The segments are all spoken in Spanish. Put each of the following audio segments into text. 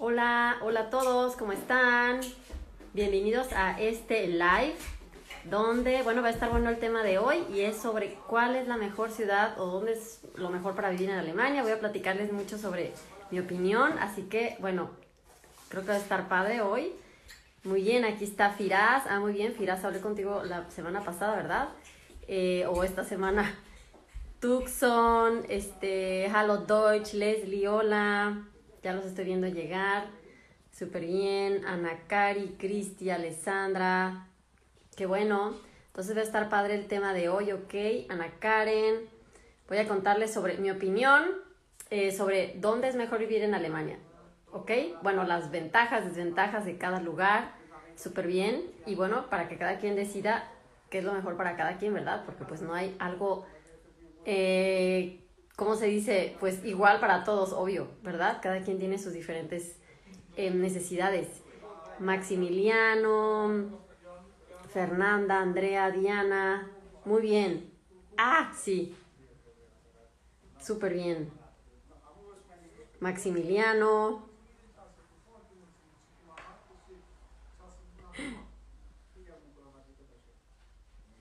Hola, hola a todos, ¿cómo están? Bienvenidos a este live donde, bueno, va a estar bueno el tema de hoy y es sobre cuál es la mejor ciudad o dónde es lo mejor para vivir en Alemania. Voy a platicarles mucho sobre mi opinión, así que, bueno, creo que va a estar padre hoy. Muy bien, aquí está Firaz. Ah, muy bien, Firaz, hablé contigo la semana pasada, ¿verdad? Eh, o esta semana. Tucson, este, Hello Deutsch, Leslie, hola. Ya los estoy viendo llegar. Súper bien. Ana Cari, Cristi, Alessandra. Qué bueno. Entonces va a estar padre el tema de hoy, ¿ok? Ana Karen. Voy a contarles sobre mi opinión eh, sobre dónde es mejor vivir en Alemania. ¿Ok? Bueno, las ventajas, desventajas de cada lugar. Súper bien. Y bueno, para que cada quien decida qué es lo mejor para cada quien, ¿verdad? Porque pues no hay algo... Eh, ¿cómo se dice? Pues igual para todos, obvio, ¿verdad? Cada quien tiene sus diferentes eh, necesidades. Maximiliano, Fernanda, Andrea, Diana, muy bien. Ah, sí. Súper bien. Maximiliano.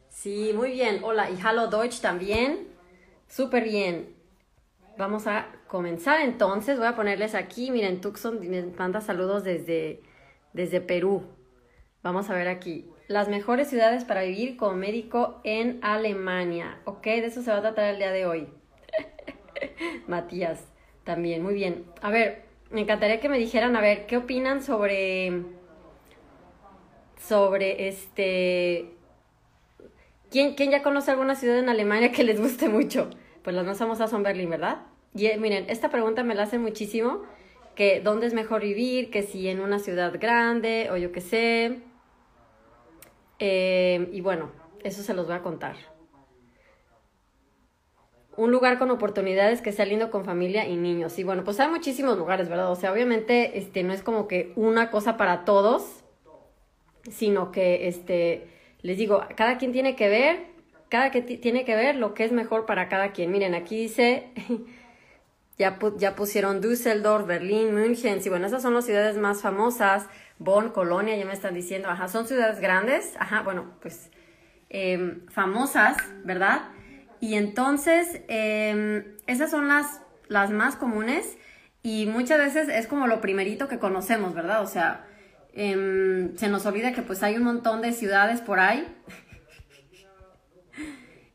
Sí, muy bien. Hola, y Hallo Deutsch también. Súper bien. Vamos a comenzar entonces. Voy a ponerles aquí, miren, Tucson me manda saludos desde, desde Perú. Vamos a ver aquí. Las mejores ciudades para vivir como médico en Alemania. Ok, de eso se va a tratar el día de hoy. Matías, también, muy bien. A ver, me encantaría que me dijeran, a ver, ¿qué opinan sobre... sobre este... ¿Quién, ¿Quién ya conoce alguna ciudad en Alemania que les guste mucho? Pues las más famosas son Berlín, ¿verdad? Y eh, miren, esta pregunta me la hacen muchísimo, que dónde es mejor vivir, que si en una ciudad grande o yo qué sé. Eh, y bueno, eso se los voy a contar. Un lugar con oportunidades que sea lindo con familia y niños. Y bueno, pues hay muchísimos lugares, ¿verdad? O sea, obviamente este, no es como que una cosa para todos, sino que, este, les digo, cada quien tiene que ver cada que tiene que ver lo que es mejor para cada quien. Miren, aquí dice, ya, ya pusieron Düsseldorf, Berlín, München, sí, bueno, esas son las ciudades más famosas, Bonn, Colonia, ya me están diciendo, ajá, son ciudades grandes, ajá, bueno, pues em, famosas, ¿verdad? Y entonces, em, esas son las, las más comunes y muchas veces es como lo primerito que conocemos, ¿verdad? O sea, em, se nos olvida que pues hay un montón de ciudades por ahí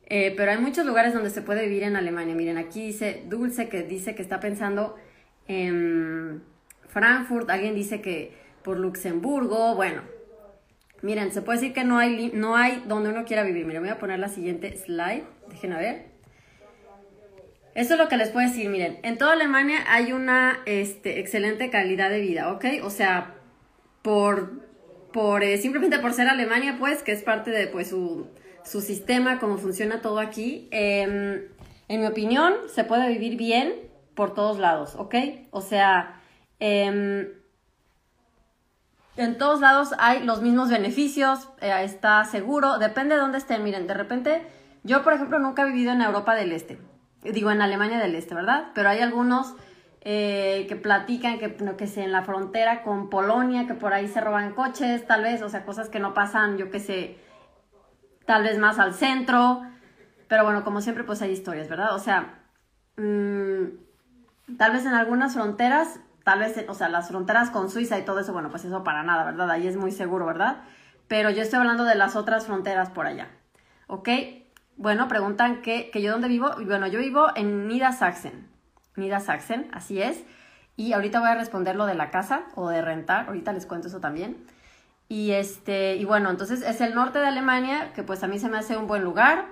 eh, pero hay muchos lugares donde se puede vivir en Alemania. Miren, aquí dice Dulce que dice que está pensando en Frankfurt, alguien dice que por Luxemburgo, bueno. Miren, se puede decir que no hay, no hay donde uno quiera vivir. Miren, voy a poner la siguiente slide. Dejen a ver. Eso es lo que les puedo decir. Miren, en toda Alemania hay una este, excelente calidad de vida, ¿ok? O sea, por, por eh, simplemente por ser Alemania, pues, que es parte de pues, su su sistema, cómo funciona todo aquí. Em, en mi opinión, se puede vivir bien por todos lados, ¿ok? O sea, em, en todos lados hay los mismos beneficios, eh, está seguro, depende de dónde estén. Miren, de repente, yo por ejemplo nunca he vivido en Europa del Este, digo en Alemania del Este, ¿verdad? Pero hay algunos eh, que platican que, que en la frontera con Polonia, que por ahí se roban coches, tal vez, o sea, cosas que no pasan, yo qué sé, tal vez más al centro, pero bueno, como siempre, pues hay historias, ¿verdad? O sea, mmm, tal vez en algunas fronteras, tal vez, o sea, las fronteras con Suiza y todo eso, bueno, pues eso para nada, ¿verdad? Ahí es muy seguro, ¿verdad? Pero yo estoy hablando de las otras fronteras por allá, ¿ok? Bueno, preguntan que, que yo dónde vivo. Bueno, yo vivo en Niedersachsen. Niedersachsen, así es. Y ahorita voy a responder lo de la casa o de rentar. Ahorita les cuento eso también. Y, este, y bueno, entonces es el norte de Alemania, que pues a mí se me hace un buen lugar.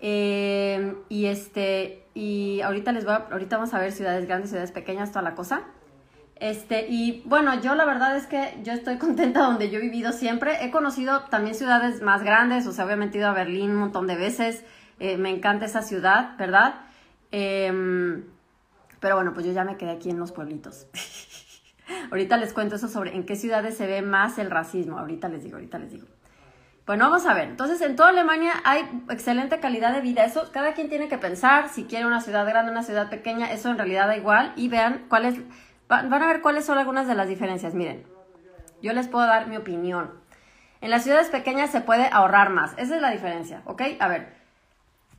Eh, y este, y ahorita les voy a, ahorita vamos a ver ciudades grandes, ciudades pequeñas, toda la cosa. Este, y bueno, yo la verdad es que yo estoy contenta donde yo he vivido siempre. He conocido también ciudades más grandes, o sea, obviamente he ido a Berlín un montón de veces. Eh, me encanta esa ciudad, ¿verdad? Em, pero bueno, pues yo ya me quedé aquí en los pueblitos. ahorita les cuento eso sobre en qué ciudades se ve más el racismo. Ahorita les digo, ahorita les digo. Bueno, vamos a ver. Entonces, en toda Alemania hay excelente calidad de vida. Eso cada quien tiene que pensar si quiere una ciudad grande, una ciudad pequeña. Eso en realidad da igual. Y vean cuál es van a ver cuáles son algunas de las diferencias. Miren, yo les puedo dar mi opinión. En las ciudades pequeñas se puede ahorrar más. Esa es la diferencia, ¿ok? A ver,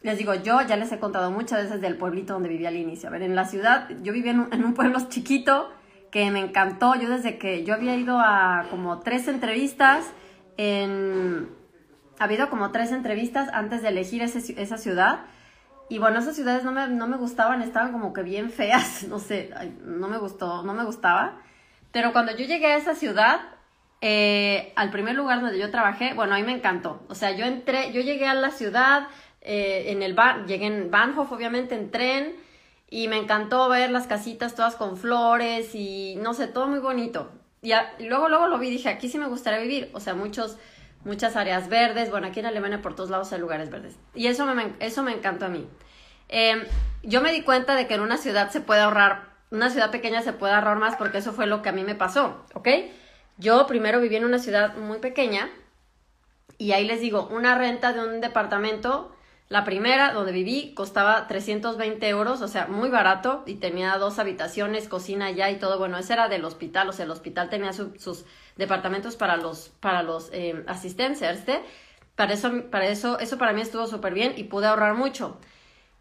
les digo, yo ya les he contado muchas veces del pueblito donde vivía al inicio. A ver, en la ciudad, yo vivía en un pueblo chiquito que me encantó. Yo desde que yo había ido a como tres entrevistas en... Ha habido como tres entrevistas antes de elegir esa ciudad. Y bueno, esas ciudades no me, no me, gustaban, estaban como que bien feas, no sé, no me gustó, no me gustaba. Pero cuando yo llegué a esa ciudad, eh, al primer lugar donde yo trabajé, bueno, ahí me encantó. O sea, yo entré, yo llegué a la ciudad, eh, en el bar, llegué en Bahnhof, obviamente, en tren, y me encantó ver las casitas todas con flores y no sé, todo muy bonito. Y, luego, luego lo vi, dije, aquí sí me gustaría vivir. O sea, muchos, muchas áreas verdes. Bueno, aquí en Alemania por todos lados hay lugares verdes. Y eso me, eso me encantó a mí. Em, yo me di cuenta de que en una ciudad se puede ahorrar, una ciudad pequeña se puede ahorrar más porque eso fue lo que a mí me pasó, ¿ok? Yo primero viví en una ciudad muy pequeña y ahí les digo, una renta de un departamento la primera, donde viví, costaba 320 euros, o sea, muy barato, y tenía dos habitaciones, cocina ya y todo. Bueno, ese era del hospital, o sea, el hospital tenía sus departamentos para los, para los eh, asistentes, ¿este? Para eso, para eso, eso para mí estuvo súper bien y pude ahorrar mucho.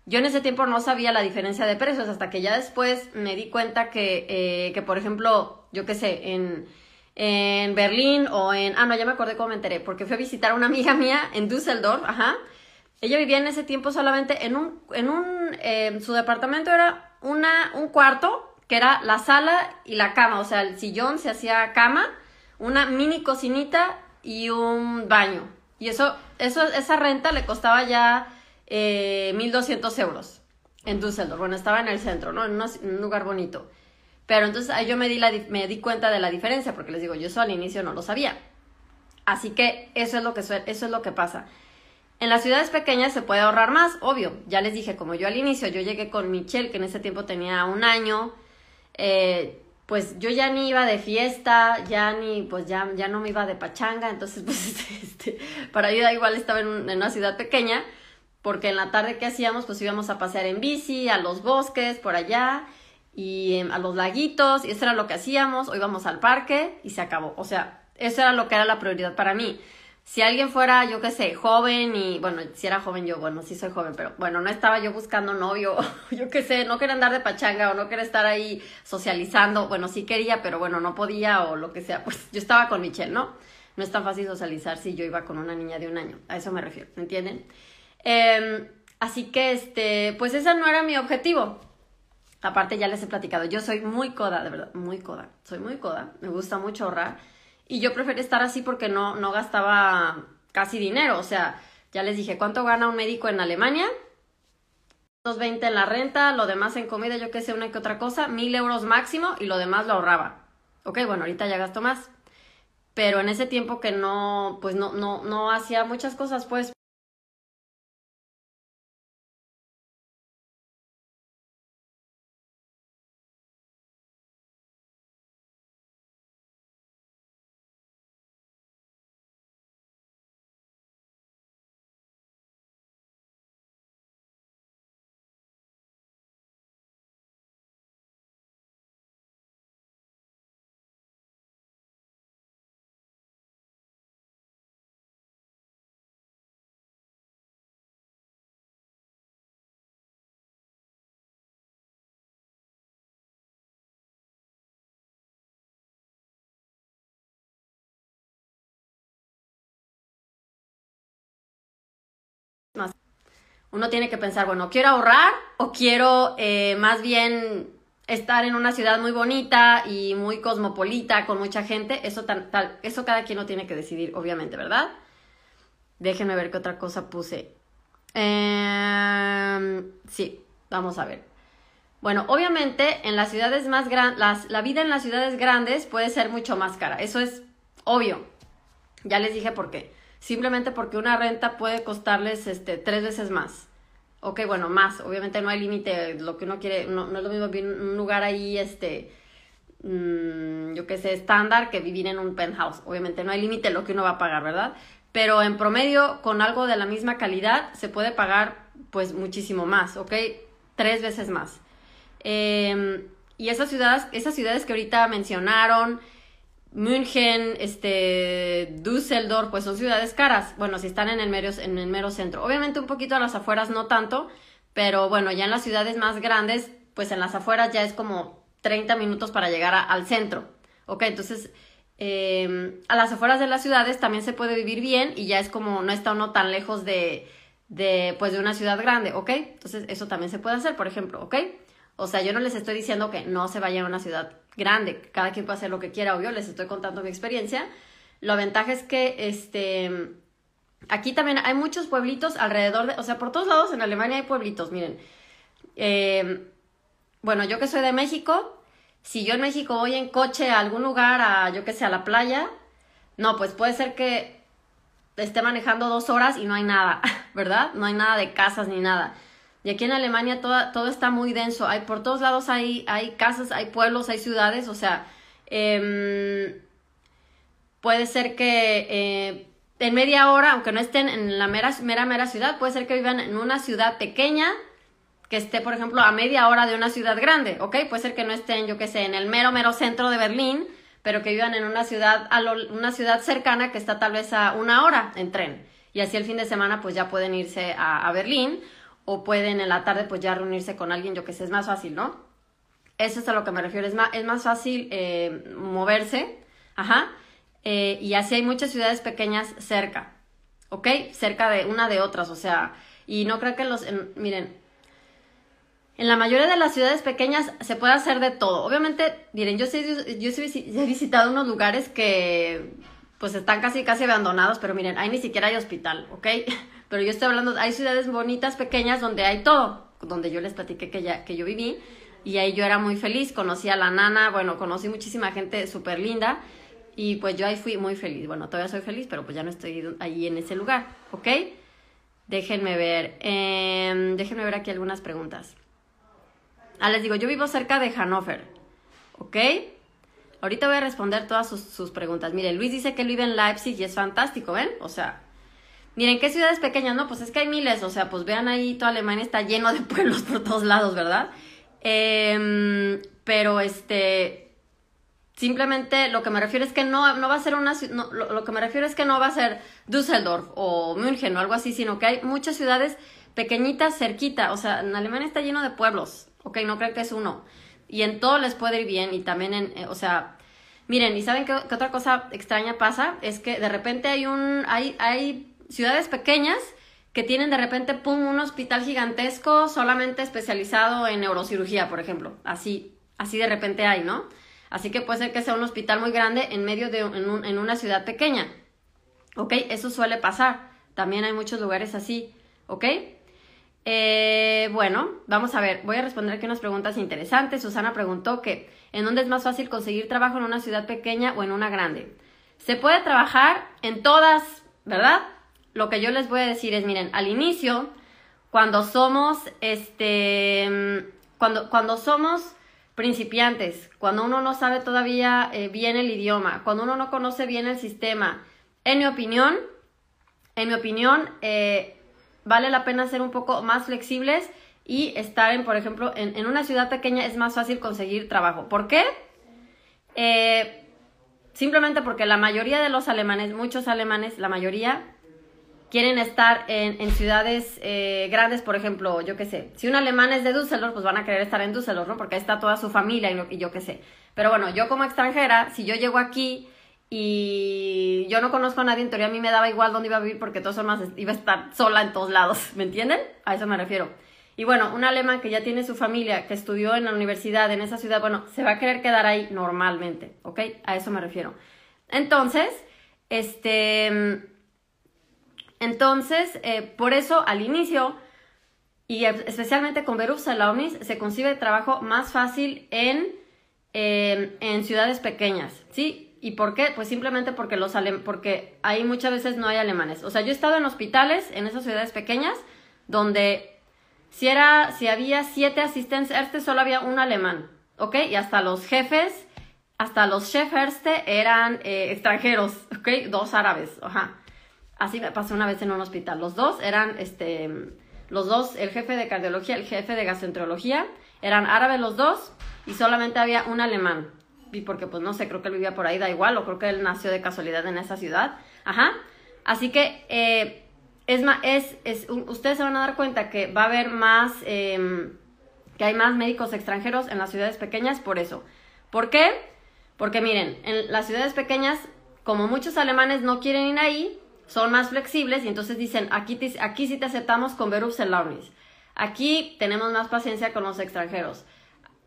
Yo en ese tiempo no sabía la diferencia de precios, hasta que ya después me di cuenta que, eh, que por ejemplo, yo qué sé, en, en Berlín o en... Ah, no, ya me acordé cómo me enteré, porque fui a visitar a una amiga mía en Düsseldorf, ajá, ella vivía en ese tiempo solamente en un, en un, eh, su departamento era una, un cuarto, que era la sala y la cama, o sea, el sillón se hacía cama, una mini cocinita y un baño. Y eso, eso esa renta le costaba ya eh, 1.200 euros en Düsseldorf. Bueno, estaba en el centro, ¿no? En, un lugar bonito. Pero entonces ahí yo me di, la, me di cuenta de la diferencia, porque les digo, yo eso al inicio no lo sabía. Así que eso es lo que, eso es lo que pasa. En las ciudades pequeñas se puede ahorrar más, obvio. Ya les dije, como yo al inicio, yo llegué con Michelle, que en ese tiempo tenía un año, eh, pues yo ya ni iba de fiesta, ya ni, pues ya, ya no me iba de pachanga, entonces pues este, para ayuda igual estaba en, una ciudad pequeña, porque en la tarde que hacíamos, pues íbamos a pasear en bici, a los bosques, por allá, y em, a los laguitos, y eso era lo que hacíamos, o íbamos al parque, y se acabó. O sea, eso era lo que era la prioridad para mí si alguien fuera, yo qué sé, joven y, bueno, si era joven yo, bueno, sí soy joven, pero bueno, no estaba yo buscando novio, yo qué sé, no quería andar de pachanga o no quería estar ahí socializando, bueno, sí quería, pero bueno, no podía o lo que sea, pues yo estaba con Michelle, ¿no? No es tan fácil socializar si yo iba con una niña de un año, a eso me refiero, ¿me entienden? Em, así que, este, pues ese no era mi objetivo. Aparte ya les he platicado, yo soy muy coda, de verdad, muy coda, soy muy coda, me gusta mucho ahorrar y yo preferí estar así porque no, no gastaba casi dinero. O sea, ya les dije, ¿cuánto gana un médico en Alemania? 220 en la renta, lo demás en comida, yo qué sé, una que otra cosa, mil euros máximo y lo demás lo ahorraba. Ok, bueno, ahorita ya gasto más. Pero en ese tiempo que no, pues no, no, no hacía muchas cosas, pues Uno tiene que pensar, bueno, ¿quiero ahorrar o quiero eh, más bien estar en una ciudad muy bonita y muy cosmopolita, con mucha gente? Eso, tal, eso cada quien lo tiene que decidir, obviamente, ¿verdad? Déjenme ver qué otra cosa puse. Em, sí, vamos a ver. Bueno, obviamente en las ciudades más grandes, la vida en las ciudades grandes puede ser mucho más cara. Eso es obvio. Ya les dije por qué simplemente porque una renta puede costarles este, tres veces más. Ok, bueno, más, obviamente no hay límite, lo que uno quiere, no, no es lo mismo vivir en un lugar ahí, este, mmm, yo qué sé, estándar que vivir en un penthouse. Obviamente no hay límite lo que uno va a pagar, ¿verdad? Pero en promedio, con algo de la misma calidad, se puede pagar pues muchísimo más, ¿ok? Tres veces más. Eh, Y esas ciudades, esas ciudades que ahorita mencionaron, München, este, Düsseldorf, pues son ciudades caras. Bueno, si están en el, mero, en el mero centro. Obviamente un poquito a las afueras no tanto, pero bueno, ya en las ciudades más grandes, pues en las afueras ya es como 30 minutos para llegar al centro. Ok, entonces em, a las afueras de las ciudades también se puede vivir bien y ya es como no está uno tan lejos de, de, pues de una ciudad grande, ¿ok? Entonces eso también se puede hacer, por ejemplo, ¿ok? O sea, yo no les estoy diciendo que no se vayan a una ciudad grande, cada quien puede hacer lo que quiera, obvio, les estoy contando mi experiencia. Lo ventaja es que, este, aquí también hay muchos pueblitos alrededor de, o sea, por todos lados en Alemania hay pueblitos, miren. Em, bueno, yo que soy de México, si yo en México voy en coche a algún lugar, a, yo que sé, a la playa, no, pues puede ser que esté manejando dos horas y no hay nada, ¿verdad? No hay nada de casas ni nada. Y aquí en Alemania todo, todo está muy denso. Hay, por todos lados hay, hay casas, hay pueblos, hay ciudades. O sea, em, puede ser que eh, en media hora, aunque no estén en la mera, mera, mera ciudad, puede ser que vivan en una ciudad pequeña que esté, por ejemplo, a media hora de una ciudad grande, ¿ok? Puede ser que no estén, yo qué sé, en el mero, mero centro de Berlín, pero que vivan en una ciudad, a una ciudad cercana que está tal vez a una hora en tren. Y así el fin de semana pues ya pueden irse a, Berlín o pueden en la tarde pues ya reunirse con alguien, yo que sé, es más fácil, ¿no? Eso es a lo que me refiero, es más, es más fácil eh, moverse, ajá, eh, y así hay muchas ciudades pequeñas cerca, ¿ok? Cerca de una de otras, o sea, y no creo que los, miren, en la mayoría de las ciudades pequeñas se puede hacer de todo. Obviamente, miren, yo, yo he visitado unos lugares que pues están casi casi abandonados, pero miren, ahí ni siquiera hay hospital, ¿ok? Pero yo estoy hablando, hay ciudades bonitas, pequeñas, donde hay todo, donde yo les platiqué que, ya, que yo viví, y ahí yo era muy feliz, conocí a la nana, bueno, conocí muchísima gente súper linda, y pues yo ahí fui muy feliz. Bueno, todavía soy feliz, pero pues ya no estoy ahí en ese lugar, ¿ok? Déjenme ver, eh, déjenme ver aquí algunas preguntas. Ah, les digo, yo vivo cerca de Hannover, ¿ok? Ahorita voy a responder todas sus, preguntas. Miren, Luis dice que él vive en Leipzig y es fantástico, ¿ven? O sea, miren, ¿qué ciudades pequeñas? No, pues es que hay miles, o sea, pues vean ahí, toda Alemania está lleno de pueblos por todos lados, ¿verdad? Em, pero este, simplemente lo que me refiero es que no, no va a ser una, no, lo, lo, que me refiero es que no va a ser Düsseldorf o München o algo así, sino que hay muchas ciudades pequeñitas cerquita, o sea, en Alemania está lleno de pueblos, ok, no creo que es uno. Y en todo les puede ir bien y también en, eh, o sea, miren, ¿y saben qué, otra cosa extraña pasa? Es que de repente hay un, hay, hay ciudades pequeñas que tienen de repente, pum, un hospital gigantesco solamente especializado en neurocirugía, por ejemplo. Así, así de repente hay, ¿no? Así que puede ser que sea un hospital muy grande en medio de en, en una ciudad pequeña. ¿Ok? Eso suele pasar. También hay muchos lugares así. ¿Ok? Eh, bueno, vamos a ver, voy a responder aquí unas preguntas interesantes. Susana preguntó que ¿en dónde es más fácil conseguir trabajo en una ciudad pequeña o en una grande? Se puede trabajar en todas, ¿verdad? Lo que yo les voy a decir es, miren, al inicio, cuando somos, este, cuando, cuando somos principiantes, cuando uno no sabe todavía eh, bien el idioma, cuando uno no conoce bien el sistema, en mi opinión, en mi opinión, eh, vale la pena ser un poco más flexibles y estar en, por ejemplo, en, una ciudad pequeña es más fácil conseguir trabajo. ¿Por qué? Eh, simplemente porque la mayoría de los alemanes, muchos alemanes, la mayoría, quieren estar en, ciudades eh, grandes, por ejemplo, yo qué sé, si un alemán es de Düsseldorf, pues van a querer estar en Düsseldorf, ¿no? Porque ahí está toda su familia y, y yo qué sé. Pero bueno, yo como extranjera, si yo llego aquí y yo no conozco a nadie, en teoría a mí me daba igual dónde iba a vivir porque todos son más, iba a estar sola en todos lados, ¿me entienden? A eso me refiero. Y bueno, un alemán que ya tiene su familia, que estudió en la universidad en esa ciudad, bueno, se va a querer quedar ahí normalmente, ¿ok? A eso me refiero. Entonces, este, entonces, eh, por eso al inicio, y especialmente con Berufsa la OMIS, se concibe trabajo más fácil en, eh, en ciudades pequeñas, ¿sí? ¿Y por qué? Pues simplemente porque, los porque ahí muchas veces no hay alemanes. O sea, yo he estado en hospitales, en esas ciudades pequeñas, donde si, era, si había siete asistentes este solo había un alemán, ¿ok? Y hasta los jefes, hasta los Chefärzte eran eh, extranjeros, ¿ok? Dos árabes, ajá. Así me pasó una vez en un hospital. Los dos eran, este, los dos, el jefe de cardiología, el jefe de gastroenterología, eran árabes los dos y solamente había un alemán. Y porque, pues no sé, creo que él vivía por ahí, da igual, o creo que él nació de casualidad en esa ciudad. Ajá. Así que, eh, es más, es, es, ustedes se van a dar cuenta que va a haber más, em, que hay más médicos extranjeros en las ciudades pequeñas por eso. ¿Por qué? Porque miren, en las ciudades pequeñas, como muchos alemanes no quieren ir ahí, son más flexibles y entonces dicen, aquí, aquí sí te aceptamos con Berufserlaubnis. Aquí tenemos más paciencia con los extranjeros,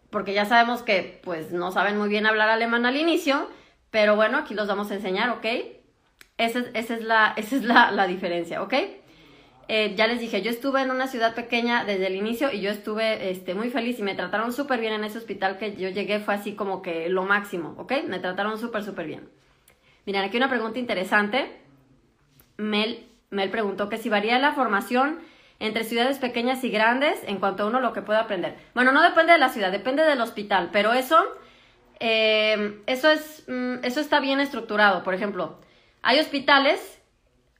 porque ya sabemos que pues no saben muy bien hablar alemán al inicio, pero bueno, aquí los vamos a enseñar, ¿ok? Esa es, es, la, esa es la, diferencia, ¿ok? Eh, ya les dije, yo estuve en una ciudad pequeña desde el inicio y yo estuve este, muy feliz y me trataron súper bien en ese hospital que yo llegué, fue así como que lo máximo, ¿ok? Me trataron súper, súper bien. Miren, aquí una pregunta interesante. Mel, Mel preguntó que si varía la formación entre ciudades pequeñas y grandes en cuanto a uno lo que puede aprender. Bueno, no depende de la ciudad, depende del hospital, pero eso, eh, eso, es, mm, eso está bien estructurado. Por ejemplo, hay hospitales,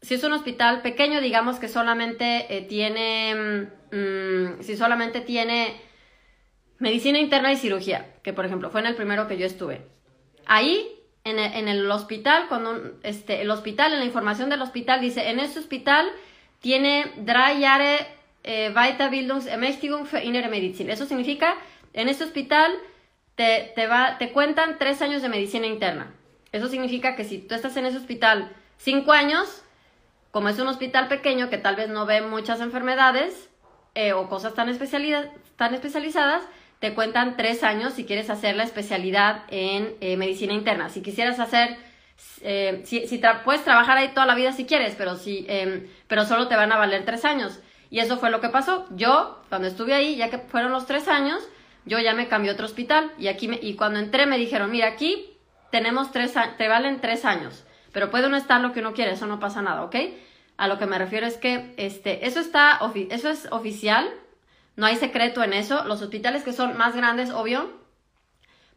si es un hospital pequeño, digamos que solamente eh, tiene, mm, si solamente tiene medicina interna y cirugía, que por ejemplo fue en el primero que yo estuve. Ahí en el, hospital, cuando este, el hospital, en la información del hospital dice, en este hospital tiene drei Jahre eh, Weiterbildungsermächtigung für Innere Medizin. Eso significa, en este hospital te, te, va, te cuentan tres años de medicina interna. Eso significa que si tú estás en ese hospital cinco años, como es un hospital pequeño que tal vez no ve muchas enfermedades eh, o cosas tan, tan especializadas, te cuentan tres años si quieres hacer la especialidad en eh, medicina interna. Si quisieras hacer eh, si, si puedes trabajar ahí toda la vida si quieres, pero, si, em, pero solo te van a valer tres años. Y eso fue lo que pasó. Yo, cuando estuve ahí, ya que fueron los tres años, yo ya me cambié a otro hospital. Y, aquí y cuando entré me dijeron, mira, aquí tenemos tres te valen tres años. Pero puede uno estar lo que uno quiere, eso no pasa nada, ¿ok? A lo que me refiero es que este, eso, está, eso es oficial, no hay secreto en eso. Los hospitales que son más grandes, obvio,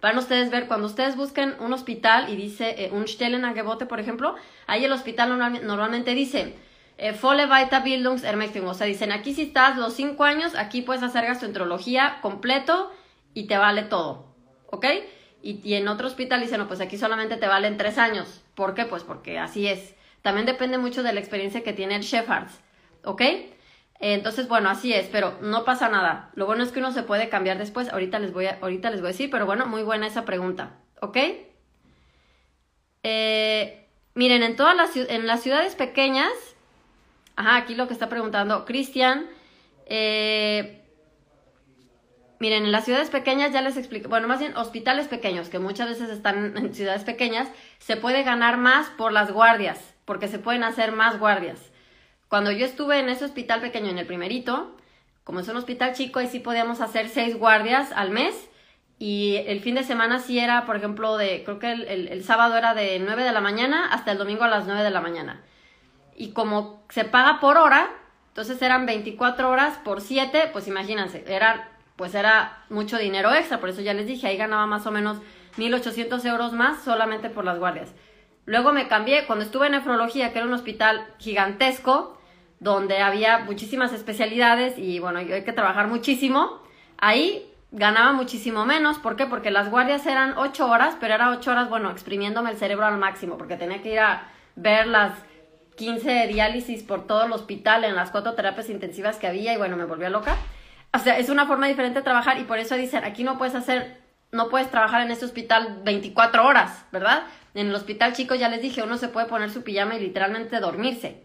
Van ustedes ver, cuando ustedes busquen un hospital y dice eh, un Stellenangebote, por ejemplo, ahí el hospital normalmente dice eh, Volle Weiterbildungsermächtigung. O sea, dicen aquí si estás los cinco años, aquí puedes hacer gastroenterología completo y te vale todo. ¿Ok? Y, en otro hospital dicen, no, pues aquí solamente te valen tres años. ¿Por qué? Pues porque así es. También depende mucho de la experiencia que tiene el Shepherd's. ¿Ok? Entonces, bueno, así es, pero no pasa nada. Lo bueno es que uno se puede cambiar después. Ahorita les voy a, ahorita les voy a decir, pero bueno, muy buena esa pregunta. ¿Ok? Eh, miren, en todas las, en las ciudades pequeñas, ajá, aquí lo que está preguntando Cristian, eh, miren, en las ciudades pequeñas ya les explico, bueno, más bien hospitales pequeños, que muchas veces están en ciudades pequeñas, se puede ganar más por las guardias, porque se pueden hacer más guardias. Cuando yo estuve en ese hospital pequeño, en el primerito, como es un hospital chico, ahí sí podíamos hacer seis guardias al mes. Y el fin de semana sí era, por ejemplo, de, creo que el, sábado era de 9 de la mañana hasta el domingo a las 9 de la mañana. Y como se paga por hora, entonces eran 24 horas por 7, pues imagínense, era, pues era mucho dinero extra, por eso ya les dije, ahí ganaba más o menos 1.800 euros más solamente por las guardias. Luego me cambié, cuando estuve en nefrología, que era un hospital gigantesco, donde había muchísimas especialidades y bueno, hay que trabajar muchísimo. Ahí ganaba muchísimo menos. ¿Por qué? Porque las guardias eran ocho horas, pero era ocho horas, bueno, exprimiéndome el cerebro al máximo, porque tenía que ir a ver las 15 diálisis por todo el hospital en las cuatro terapias intensivas que había y bueno, me volvía loca. O sea, es una forma diferente de trabajar y por eso dicen, aquí no puedes hacer, no puedes trabajar en este hospital 24 horas, ¿verdad? En el hospital chico ya les dije, uno se puede poner su pijama y literalmente dormirse.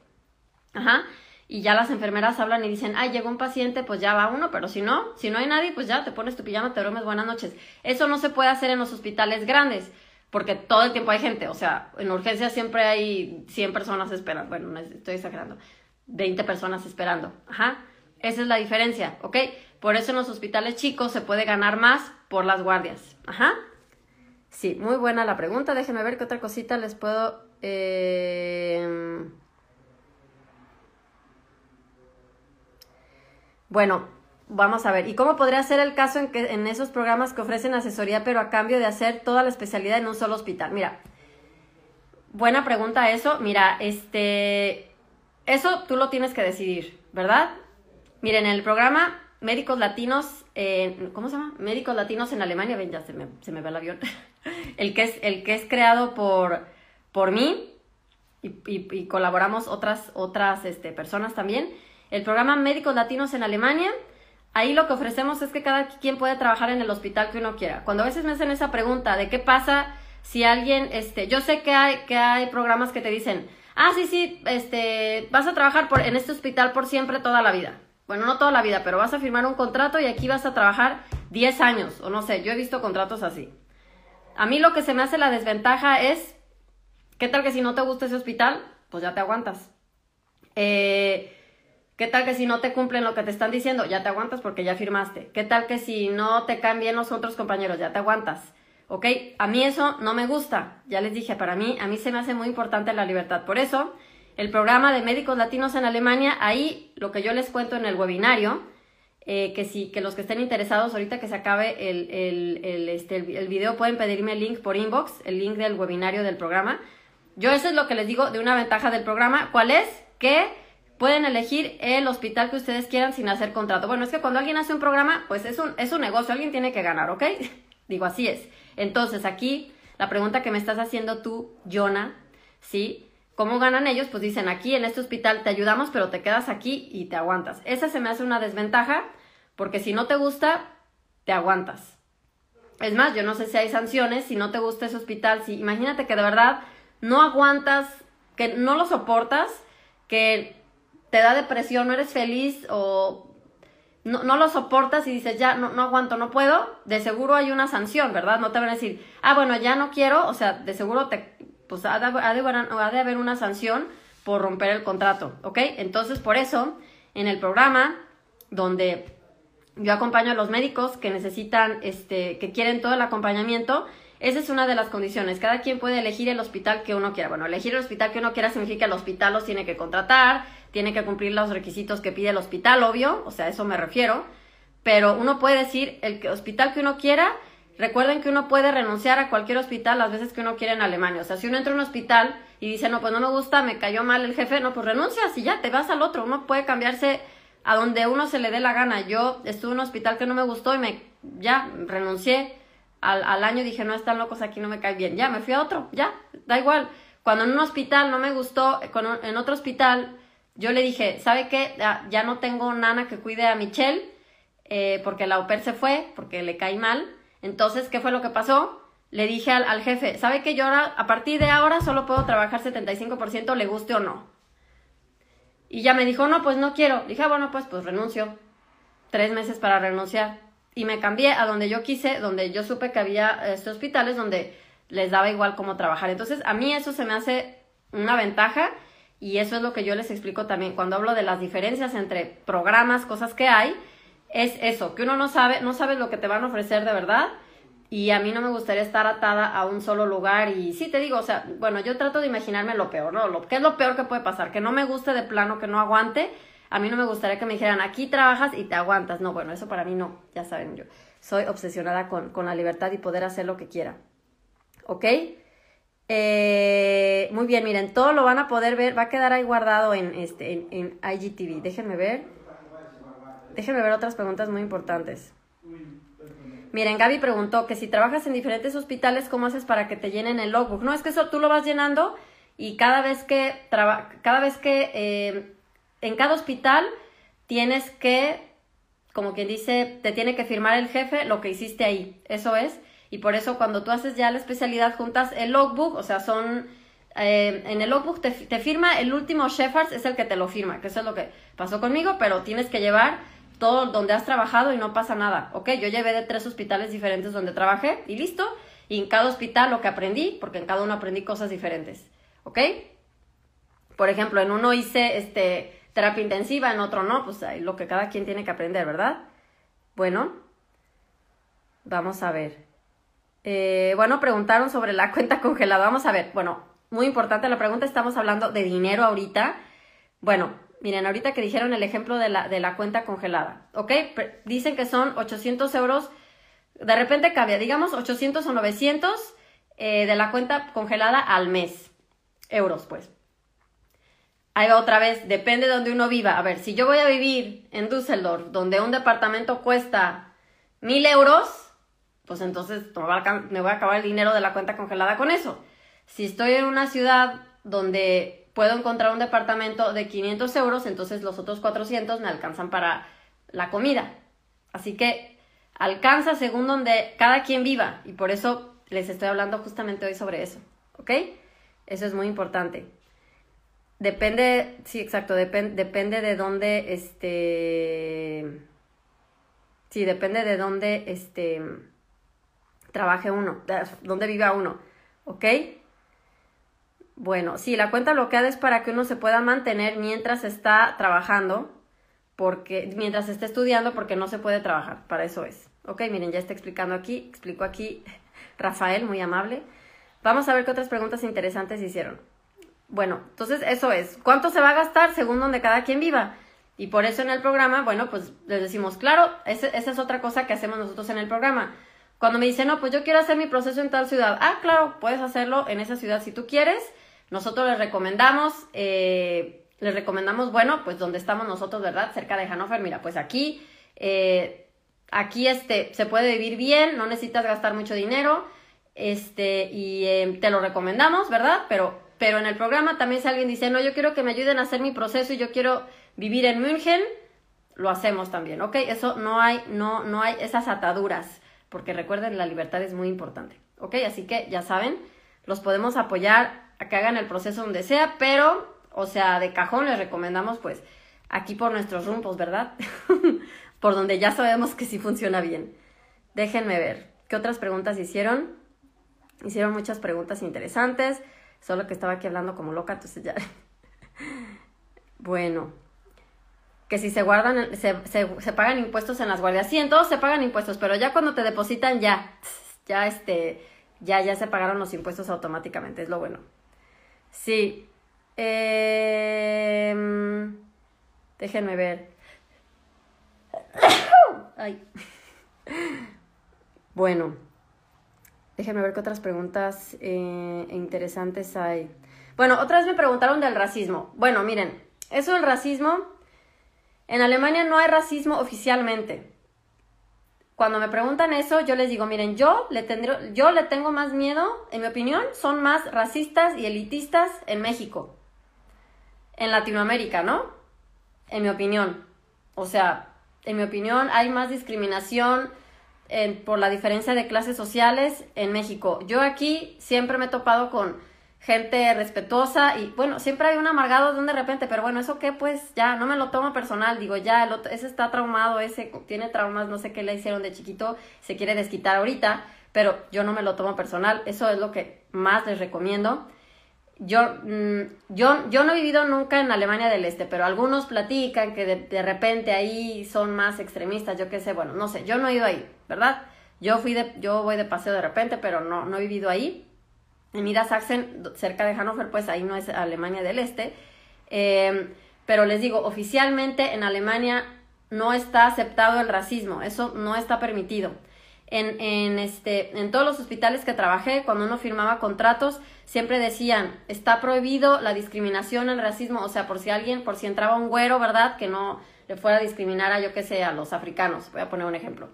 Ajá y ya las enfermeras hablan y dicen, ay, llegó un paciente, pues ya va uno, pero si no, si no hay nadie, pues ya te pones tu pijama, te duermes, buenas noches. Eso no se puede hacer en los hospitales grandes, porque todo el tiempo hay gente, o sea, en urgencias siempre hay 100 personas esperando, bueno, estoy exagerando, 20 personas esperando, ajá, esa es la diferencia, ¿ok? Por eso en los hospitales chicos se puede ganar más por las guardias, ajá. Sí, muy buena la pregunta, déjenme ver qué otra cosita les puedo... Eh... Bueno, vamos a ver. ¿Y cómo podría ser el caso en, que, en esos programas que ofrecen asesoría, pero a cambio de hacer toda la especialidad en un solo hospital? Mira, buena pregunta eso. Mira, este, eso tú lo tienes que decidir, ¿verdad? Miren, en el programa Médicos Latinos ¿cómo se llama? Médicos Latinos en Alemania, ven, ya se me, se me va el avión, el que es, el que es creado por, por mí y, colaboramos otras, otras este, personas también. El programa Médicos Latinos en Alemania, ahí lo que ofrecemos es que cada quien puede trabajar en el hospital que uno quiera. Cuando a veces me hacen esa pregunta de qué pasa si alguien, este, yo sé que hay, que hay programas que te dicen, ah, sí, sí, este, vas a trabajar por, en este hospital por siempre toda la vida. Bueno, no toda la vida, pero vas a firmar un contrato y aquí vas a trabajar 10 años, o no sé, yo he visto contratos así. A mí lo que se me hace la desventaja es, ¿qué tal que si no te gusta ese hospital? Pues ya te aguantas. Eh, ¿Qué tal que si no te cumplen lo que te están diciendo? Ya te aguantas porque ya firmaste. ¿Qué tal que si no te caen bien los otros compañeros? Ya te aguantas. ¿Ok? A mí eso no me gusta. Ya les dije, para mí, a mí se me hace muy importante la libertad. Por eso, el programa de médicos latinos en Alemania, ahí lo que yo les cuento en el webinario, eh, que sí, que los que estén interesados, ahorita que se acabe el, el, este, el video, pueden pedirme el link por inbox, el link del webinario del programa. Yo eso es lo que les digo de una ventaja del programa. ¿Cuál es? Que pueden elegir el hospital que ustedes quieran sin hacer contrato. Bueno, es que cuando alguien hace un programa, pues es un, es un negocio, alguien tiene que ganar, ¿ok? Digo, así es. Entonces, aquí, la pregunta que me estás haciendo tú, Jonah, ¿sí? ¿Cómo ganan ellos? Pues dicen, aquí en este hospital te ayudamos, pero te quedas aquí y te aguantas. Esa se me hace una desventaja, porque si no te gusta, te aguantas. Es más, yo no sé si hay sanciones, si no te gusta ese hospital, si imagínate que de verdad no aguantas, que no lo soportas, que te da depresión, no eres feliz o no, no lo soportas y dices, ya, no, no aguanto, no puedo, de seguro hay una sanción, ¿verdad? No te van a decir, ah, bueno, ya no quiero, o sea, de seguro te, pues ha de, ha de, haber una sanción por romper el contrato, ¿ok? Entonces, por eso, en el programa donde yo acompaño a los médicos que necesitan, este, que quieren todo el acompañamiento, esa es una de las condiciones. Cada quien puede elegir el hospital que uno quiera. Bueno, elegir el hospital que uno quiera significa que el hospital los tiene que contratar, tiene que cumplir los requisitos que pide el hospital, obvio, o sea, a eso me refiero, pero uno puede decir el hospital que uno quiera, recuerden que uno puede renunciar a cualquier hospital las veces que uno quiera en Alemania, o sea, si uno entra a un hospital y dice, no, pues no me gusta, me cayó mal el jefe, no, pues renuncias y ya, te vas al otro, uno puede cambiarse a donde uno se le dé la gana. Yo estuve en un hospital que no me gustó y me, ya, renuncié. Al, al año dije, no, están locos, aquí no me cae bien. Ya, me fui a otro, ya, da igual. Cuando en un hospital no me gustó, en otro hospital yo le dije, ¿sabe qué? Ya, no tengo nana que cuide a Michelle eh, porque la oper se fue, porque le caí mal. Entonces, ¿qué fue lo que pasó? Le dije al, jefe, ¿sabe qué? Yo ahora, a partir de ahora solo puedo trabajar 75%, le guste o no. Y ya me dijo, no, pues no quiero. dije, ah, bueno, pues, pues renuncio. Tres meses para renunciar. Y me cambié a donde yo quise, donde yo supe que había estos hospitales donde les daba igual cómo trabajar. Entonces, a mí eso se me hace una ventaja y eso es lo que yo les explico también cuando hablo de las diferencias entre programas, cosas que hay, es eso, que uno no sabe, no sabe lo que te van a ofrecer de verdad. Y a mí no me gustaría estar atada a un solo lugar. Y sí te digo, o sea, bueno, yo trato de imaginarme lo peor, ¿no? Lo, ¿Qué es lo peor que puede pasar? Que no me guste de plano, que no aguante. A mí no me gustaría que me dijeran, aquí trabajas y te aguantas. No, bueno, eso para mí no, ya saben, yo soy obsesionada con, con la libertad y poder hacer lo que quiera. ¿Ok? Eh, muy bien, miren, todo lo van a poder ver, va a quedar ahí guardado en, este, en, en IGTV. Déjenme ver. Déjenme ver otras preguntas muy importantes. Miren, Gaby preguntó que si trabajas en diferentes hospitales, ¿cómo haces para que te llenen el logbook? No, es que eso tú lo vas llenando y cada vez que, cada vez que eh, en cada hospital tienes que, como quien dice, te tiene que firmar el jefe lo que hiciste ahí. Eso es. Y por eso cuando tú haces ya la especialidad juntas el logbook, o sea, son... Eh, en el logbook te, firma el último Shepherds, es el que te lo firma, que eso es lo que pasó conmigo, pero tienes que llevar todo donde has trabajado y no pasa nada, ¿ok? Yo llevé de tres hospitales diferentes donde trabajé y listo. Y en cada hospital lo que aprendí, porque en cada uno aprendí cosas diferentes, ¿ok? Por ejemplo, en uno hice este, terapia intensiva, en otro no, pues lo que cada quien tiene que aprender, ¿verdad? Bueno, vamos a ver. Eh, bueno, preguntaron sobre la cuenta congelada. Vamos a ver, bueno, muy importante la pregunta, estamos hablando de dinero ahorita. Bueno, miren, ahorita que dijeron el ejemplo de la, de la cuenta congelada, ¿ok? Dicen que son 800 euros, de repente cambia, digamos 800 o 900 eh, de la cuenta congelada al mes, euros pues. Ahí va otra vez, depende de donde uno viva. A ver, si yo voy a vivir en Düsseldorf, donde un departamento cuesta mil euros, pues entonces me voy a acabar el dinero de la cuenta congelada con eso. Si estoy en una ciudad donde puedo encontrar un departamento de 500 euros, entonces los otros 400 me alcanzan para la comida. Así que alcanza según donde cada quien viva y por eso les estoy hablando justamente hoy sobre eso, ¿ok? Eso es muy importante. Depende, sí, exacto, depende de dónde, este, sí, depende de dónde, este, trabaje uno, de dónde viva uno, ¿ok? Bueno, sí, la cuenta bloqueada es para que uno se pueda mantener mientras está trabajando, porque mientras está estudiando, porque no se puede trabajar, para eso es. Ok, miren, ya está explicando aquí, explico aquí Rafael, muy amable. Vamos a ver qué otras preguntas interesantes hicieron. Bueno, entonces eso es, ¿cuánto se va a gastar según donde cada quien viva? Y por eso en el programa, bueno, pues les decimos, claro, esa es otra cosa que hacemos nosotros en el programa. Cuando me dicen, no, pues yo quiero hacer mi proceso en tal ciudad. Ah, claro, puedes hacerlo en esa ciudad si tú quieres nosotros les recomendamos, eh, les recomendamos, bueno, pues donde estamos nosotros, ¿verdad? Cerca de Hannover, mira, pues aquí, eh, aquí este, se puede vivir bien, no necesitas gastar mucho dinero, este, y eh, te lo recomendamos, ¿verdad? Pero, pero en el programa también si alguien dice, no, yo quiero que me ayuden a hacer mi proceso y yo quiero vivir en München, lo hacemos también, ¿ok? Eso no hay, no, no hay esas ataduras, porque recuerden, la libertad es muy importante, ¿ok? Así que ya saben, los podemos apoyar a que hagan el proceso donde sea, pero, o sea, de cajón les recomendamos pues aquí por nuestros rumpos, ¿verdad? por donde ya sabemos que sí funciona bien. Déjenme ver, ¿qué otras preguntas hicieron? Hicieron muchas preguntas interesantes, solo que estaba aquí hablando como loca, entonces ya... bueno, que si se guardan, se, se, pagan impuestos en las guardias. Sí, en todos se pagan impuestos, pero ya cuando te depositan ya, ya este, ya, ya se pagaron los impuestos automáticamente, es lo bueno. Sí. Em, déjenme ver. Ay. Bueno, déjenme ver qué otras preguntas eh, interesantes hay. Bueno, otra vez me preguntaron del racismo. Bueno, miren, eso del racismo, en Alemania no hay racismo oficialmente cuando me preguntan eso, yo les digo, miren, yo le, tendré, yo le tengo más miedo, en mi opinión, son más racistas y elitistas en México, en Latinoamérica, ¿no? En mi opinión. O sea, en mi opinión, hay más discriminación por la diferencia de clases sociales en México. Yo aquí siempre me he topado con gente respetuosa y bueno, siempre hay un amargado de un de repente, pero bueno, eso qué, pues ya, no me lo tomo personal, digo, ya, ese está traumado, ese tiene traumas, no sé qué le hicieron de chiquito, se quiere desquitar ahorita, pero yo no me lo tomo personal, eso es lo que más les recomiendo. Yo, mm, yo, yo no he vivido nunca en Alemania del Este, pero algunos platican que de, de repente ahí son más extremistas, yo qué sé, bueno, no sé, yo no he ido ahí, ¿verdad? Yo fui de, yo voy de paseo de repente, pero no, no he vivido ahí en Niedersachsen, cerca de Hannover, pues ahí no es Alemania del Este. Eh, pero les digo, oficialmente en Alemania no está aceptado el racismo, eso no está permitido. En, en, este, en todos los hospitales que trabajé, cuando uno firmaba contratos, siempre decían, está prohibido la discriminación, el racismo, o sea, por si alguien, por si entraba un güero, ¿verdad? Que no le fuera a discriminar a, yo qué sé, a los africanos, voy a poner un ejemplo.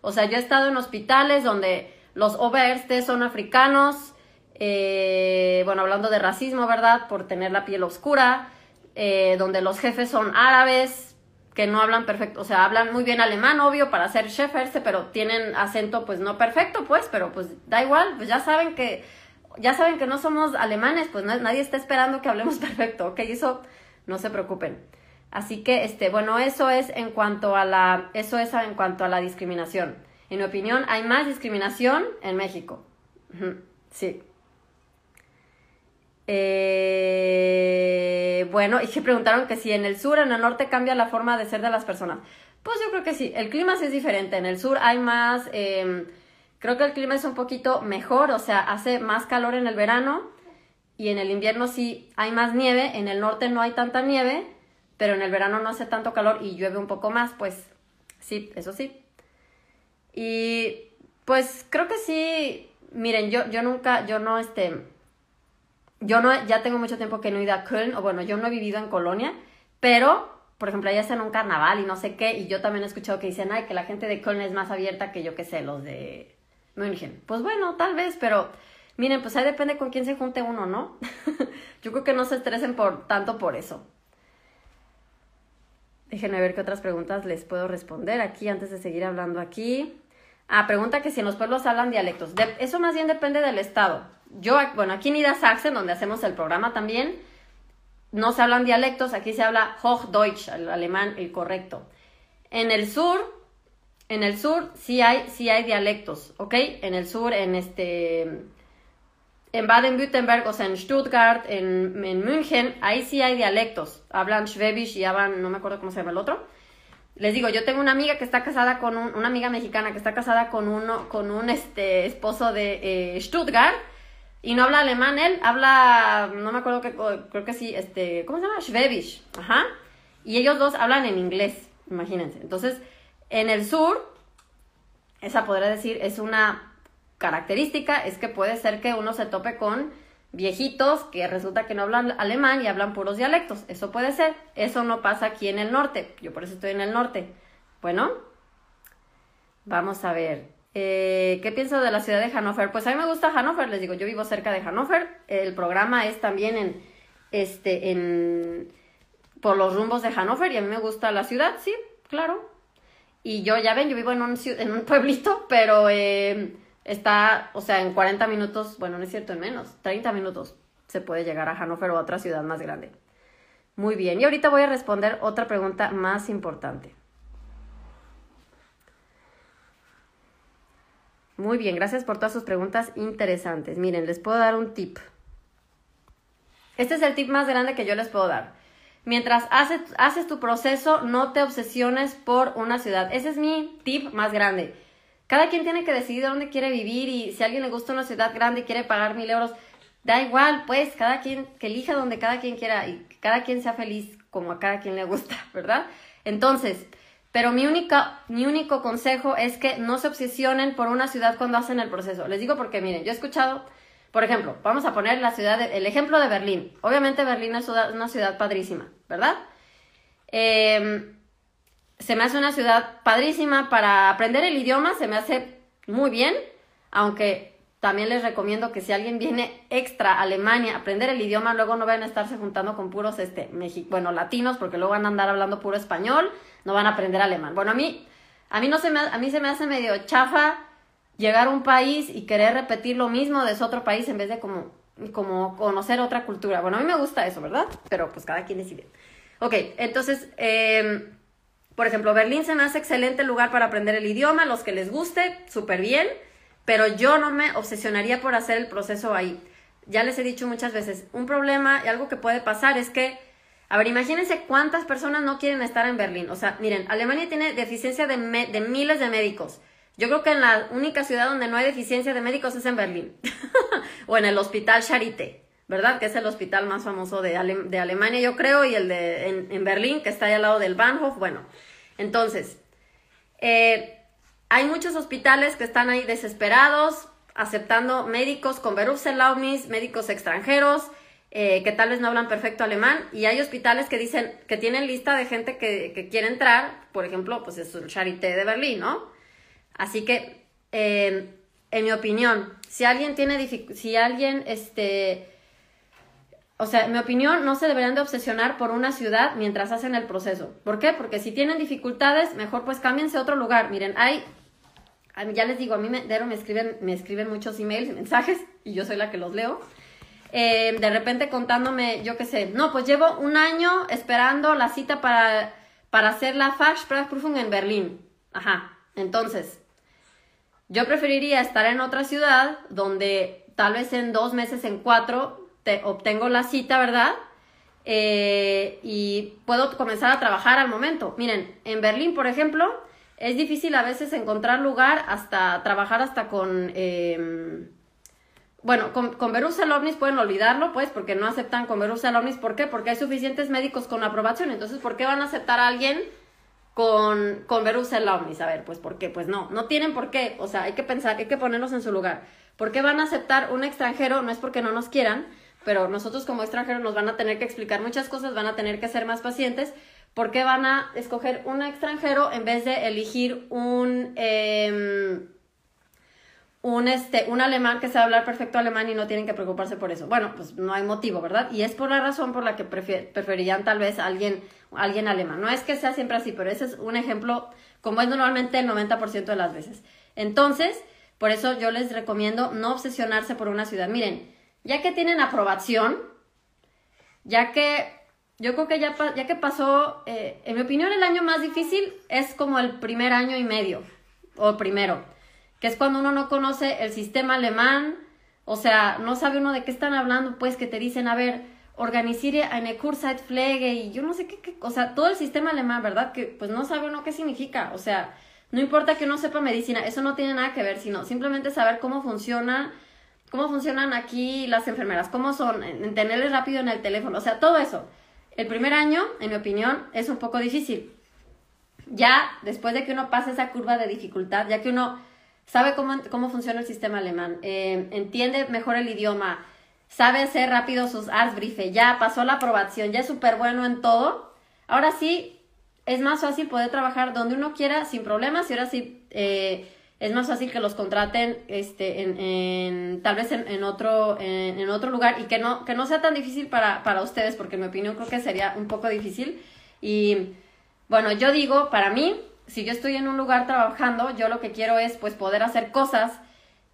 O sea, yo he estado en hospitales donde los Oberärzte son africanos, eh, bueno, hablando de racismo, ¿verdad? Por tener la piel oscura, eh, donde los jefes son árabes, que no hablan perfecto, o sea, hablan muy bien alemán, obvio, para ser chefers, pero tienen acento, pues no perfecto, pues, pero pues da igual, pues ya saben que, ya saben que no somos alemanes, pues nadie está esperando que hablemos perfecto, ok, eso no se preocupen. Así que, este, bueno, eso es en cuanto a la, eso es en cuanto a la discriminación. En mi opinión, hay más discriminación en México. Sí. Eh, bueno, y que preguntaron que si en el sur, en el norte cambia la forma de ser de las personas. Pues yo creo que sí, el clima sí es diferente. En el sur hay más, em, creo que el clima es un poquito mejor, o sea, hace más calor en el verano y en el invierno sí hay más nieve. En el norte no hay tanta nieve, pero en el verano no hace tanto calor y llueve un poco más, pues sí, eso sí. Y pues creo que sí, miren, yo, yo nunca, yo no, este, yo no, ya tengo mucho tiempo que no he ido a Köln, o bueno, yo no he vivido en Colonia, pero por ejemplo, ahí hacen un carnaval y no sé qué, y yo también he escuchado que dicen, ay, que la gente de Köln es más abierta que yo qué sé, los de München. Pues bueno, tal vez, pero miren, pues ahí depende con quién se junte uno, ¿no? yo creo que no se estresen por tanto por eso. Déjenme ver qué otras preguntas les puedo responder aquí antes de seguir hablando aquí. Ah, pregunta que si en los pueblos hablan dialectos. eso más bien depende del estado. Yo, bueno, aquí en Niedersachsen, donde hacemos el programa también, no se hablan dialectos, aquí se habla Hochdeutsch, el alemán, el correcto. En el sur, en el sur sí hay, sí hay dialectos, ¿ok? En el sur, en este, en Baden-Württemberg, o sea, en Stuttgart, en, en, München, ahí sí hay dialectos. Hablan Schwäbisch y hablan, no me acuerdo cómo se llama el otro. Les digo, yo tengo una amiga que está casada con un, una amiga mexicana que está casada con uno, con un este, esposo de eh, Stuttgart y no habla alemán él, habla, no me acuerdo que, creo que sí, este, ¿cómo se llama? Schwäbisch, ajá. Y ellos dos hablan en inglés, imagínense. Entonces, en el sur, esa podría decir, es una característica, es que puede ser que uno se tope con viejitos que resulta que no hablan alemán y hablan puros dialectos. Eso puede ser. Eso no pasa aquí en el norte. Yo por eso estoy en el norte. Bueno, vamos a ver. Eh, ¿Qué pienso de la ciudad de Hannover? Pues a mí me gusta Hannover, les digo, yo vivo cerca de Hannover. El programa es también en, este, en, por los rumbos de Hannover y a mí me gusta la ciudad, sí, claro. Y yo, ya ven, yo vivo en un, en un pueblito, pero eh, está, o sea, en 40 minutos, bueno, no es cierto, en menos, 30 minutos se puede llegar a Hannover o a otra ciudad más grande. Muy bien, y ahorita voy a responder otra pregunta más importante. Muy bien, gracias por todas sus preguntas interesantes. Miren, les puedo dar un tip. Este es el tip más grande que yo les puedo dar. Mientras haces, tu proceso, no te obsesiones por una ciudad. Ese es mi tip más grande. Cada quien tiene que decidir dónde quiere vivir y si a alguien le gusta una ciudad grande y quiere pagar mil euros, da igual, pues cada quien que elija donde cada quien quiera y cada quien sea feliz como a cada quien le gusta, ¿verdad? Entonces, pero mi, única, mi único consejo es que no se obsesionen por una ciudad cuando hacen el proceso. Les digo porque, miren, yo he escuchado, por ejemplo, vamos a poner la ciudad, el ejemplo de Berlín. Obviamente Berlín es una ciudad padrísima, ¿verdad? Em, se me hace una ciudad padrísima para aprender el idioma, se me hace muy bien, aunque también les recomiendo que si alguien viene extra a Alemania a aprender el idioma, luego no vayan a estarse juntando con puros, este, bueno, latinos, porque luego van a andar hablando puro español no van a aprender alemán. Bueno, a mí, a mí, no se me, a mí se me hace medio chafa llegar a un país y querer repetir lo mismo de ese otro país en vez de como, como conocer otra cultura. Bueno, a mí me gusta eso, ¿verdad? Pero pues cada quien decide. Ok, entonces, em, por ejemplo, Berlín se me hace excelente lugar para aprender el idioma, los que les guste, súper bien, pero yo no me obsesionaría por hacer el proceso ahí. Ya les he dicho muchas veces, un problema y algo que puede pasar es que a ver, imagínense cuántas personas no quieren estar en Berlín. O sea, miren, Alemania tiene deficiencia de, miles de médicos. Yo creo que en la única ciudad donde no hay deficiencia de médicos es en Berlín. o en el Hospital Charité, ¿verdad? Que es el hospital más famoso de, Alemania, yo creo, y el de en, Berlín, que está ahí al lado del Bahnhof. Bueno, entonces, eh, hay muchos hospitales que están ahí desesperados, aceptando médicos con Berufserlaubnis, médicos extranjeros, eh, que tal vez no hablan perfecto alemán, y hay hospitales que dicen que tienen lista de gente que, quiere entrar, por ejemplo, pues es el Charité de Berlín, ¿no? Así que, em, en mi opinión, si alguien tiene si alguien, este, o sea, en mi opinión, no se deberían de obsesionar por una ciudad mientras hacen el proceso. ¿Por qué? Porque si tienen dificultades, mejor pues cámbiense a otro lugar. Miren, hay, ya les digo, a mí me, me escriben, me escriben muchos emails, mensajes, y yo soy la que los leo eh, de repente contándome, yo qué sé, no, pues llevo un año esperando la cita para, para hacer la Fachsprachprüfung en Berlín. Ajá, entonces, yo preferiría estar en otra ciudad donde tal vez en dos meses, en cuatro, te obtengo la cita, ¿verdad? Eh, y puedo comenzar a trabajar al momento. Miren, en Berlín, por ejemplo, es difícil a veces encontrar lugar hasta trabajar hasta con... Em, bueno, con, con Ovnis pueden olvidarlo, pues, porque no aceptan con Verusa Ovnis. ¿Por qué? Porque hay suficientes médicos con aprobación. Entonces, ¿por qué van a aceptar a alguien con, con Verusa Ovnis? A ver, pues, ¿por qué? Pues no, no tienen por qué. O sea, hay que pensar, hay que ponernos en su lugar. ¿Por qué van a aceptar un extranjero? No es porque no nos quieran, pero nosotros como extranjeros nos van a tener que explicar muchas cosas, van a tener que ser más pacientes, ¿Por qué van a escoger un extranjero en vez de elegir un, em, un, este, un alemán que sabe hablar perfecto alemán y no tienen que preocuparse por eso? Bueno, pues no hay motivo, ¿verdad? Y es por la razón por la que preferirían tal vez a alguien, alguien alemán. No es que sea siempre así, pero ese es un ejemplo como es normalmente el 90% de las veces. Entonces, por eso yo les recomiendo no obsesionarse por una ciudad. Miren, ya que tienen aprobación, ya que yo creo que ya, ya que pasó, eh, en mi opinión, el año más difícil es como el primer año y medio, o primero, que es cuando uno no conoce el sistema alemán, o sea, no sabe uno de qué están hablando, pues que te dicen, a ver, organizar eine Kurzzeitpflege y yo no sé qué, o sea, todo el sistema alemán, ¿verdad? Que pues no sabe uno qué significa, o sea, no importa que uno sepa medicina, eso no tiene nada que ver, sino simplemente saber cómo funciona, cómo funcionan aquí las enfermeras, cómo son, entenderles rápido en el teléfono, o sea, todo eso. El primer año, en mi opinión, es un poco difícil. Ya después de que uno pase esa curva de dificultad, ya que uno sabe cómo, cómo funciona el sistema alemán, eh, entiende mejor el idioma, sabe hacer rápido sus Arzbriefe, ya pasó la aprobación, ya es súper bueno en todo, ahora sí es más fácil poder trabajar donde uno quiera sin problemas y ahora sí eh, es más fácil que los contraten este, en, tal vez en, otro, en, otro lugar y que no, que no sea tan difícil para, para ustedes, porque en mi opinión creo que sería un poco difícil. Y bueno, yo digo, para mí, si yo estoy en un lugar trabajando, yo lo que quiero es pues poder hacer cosas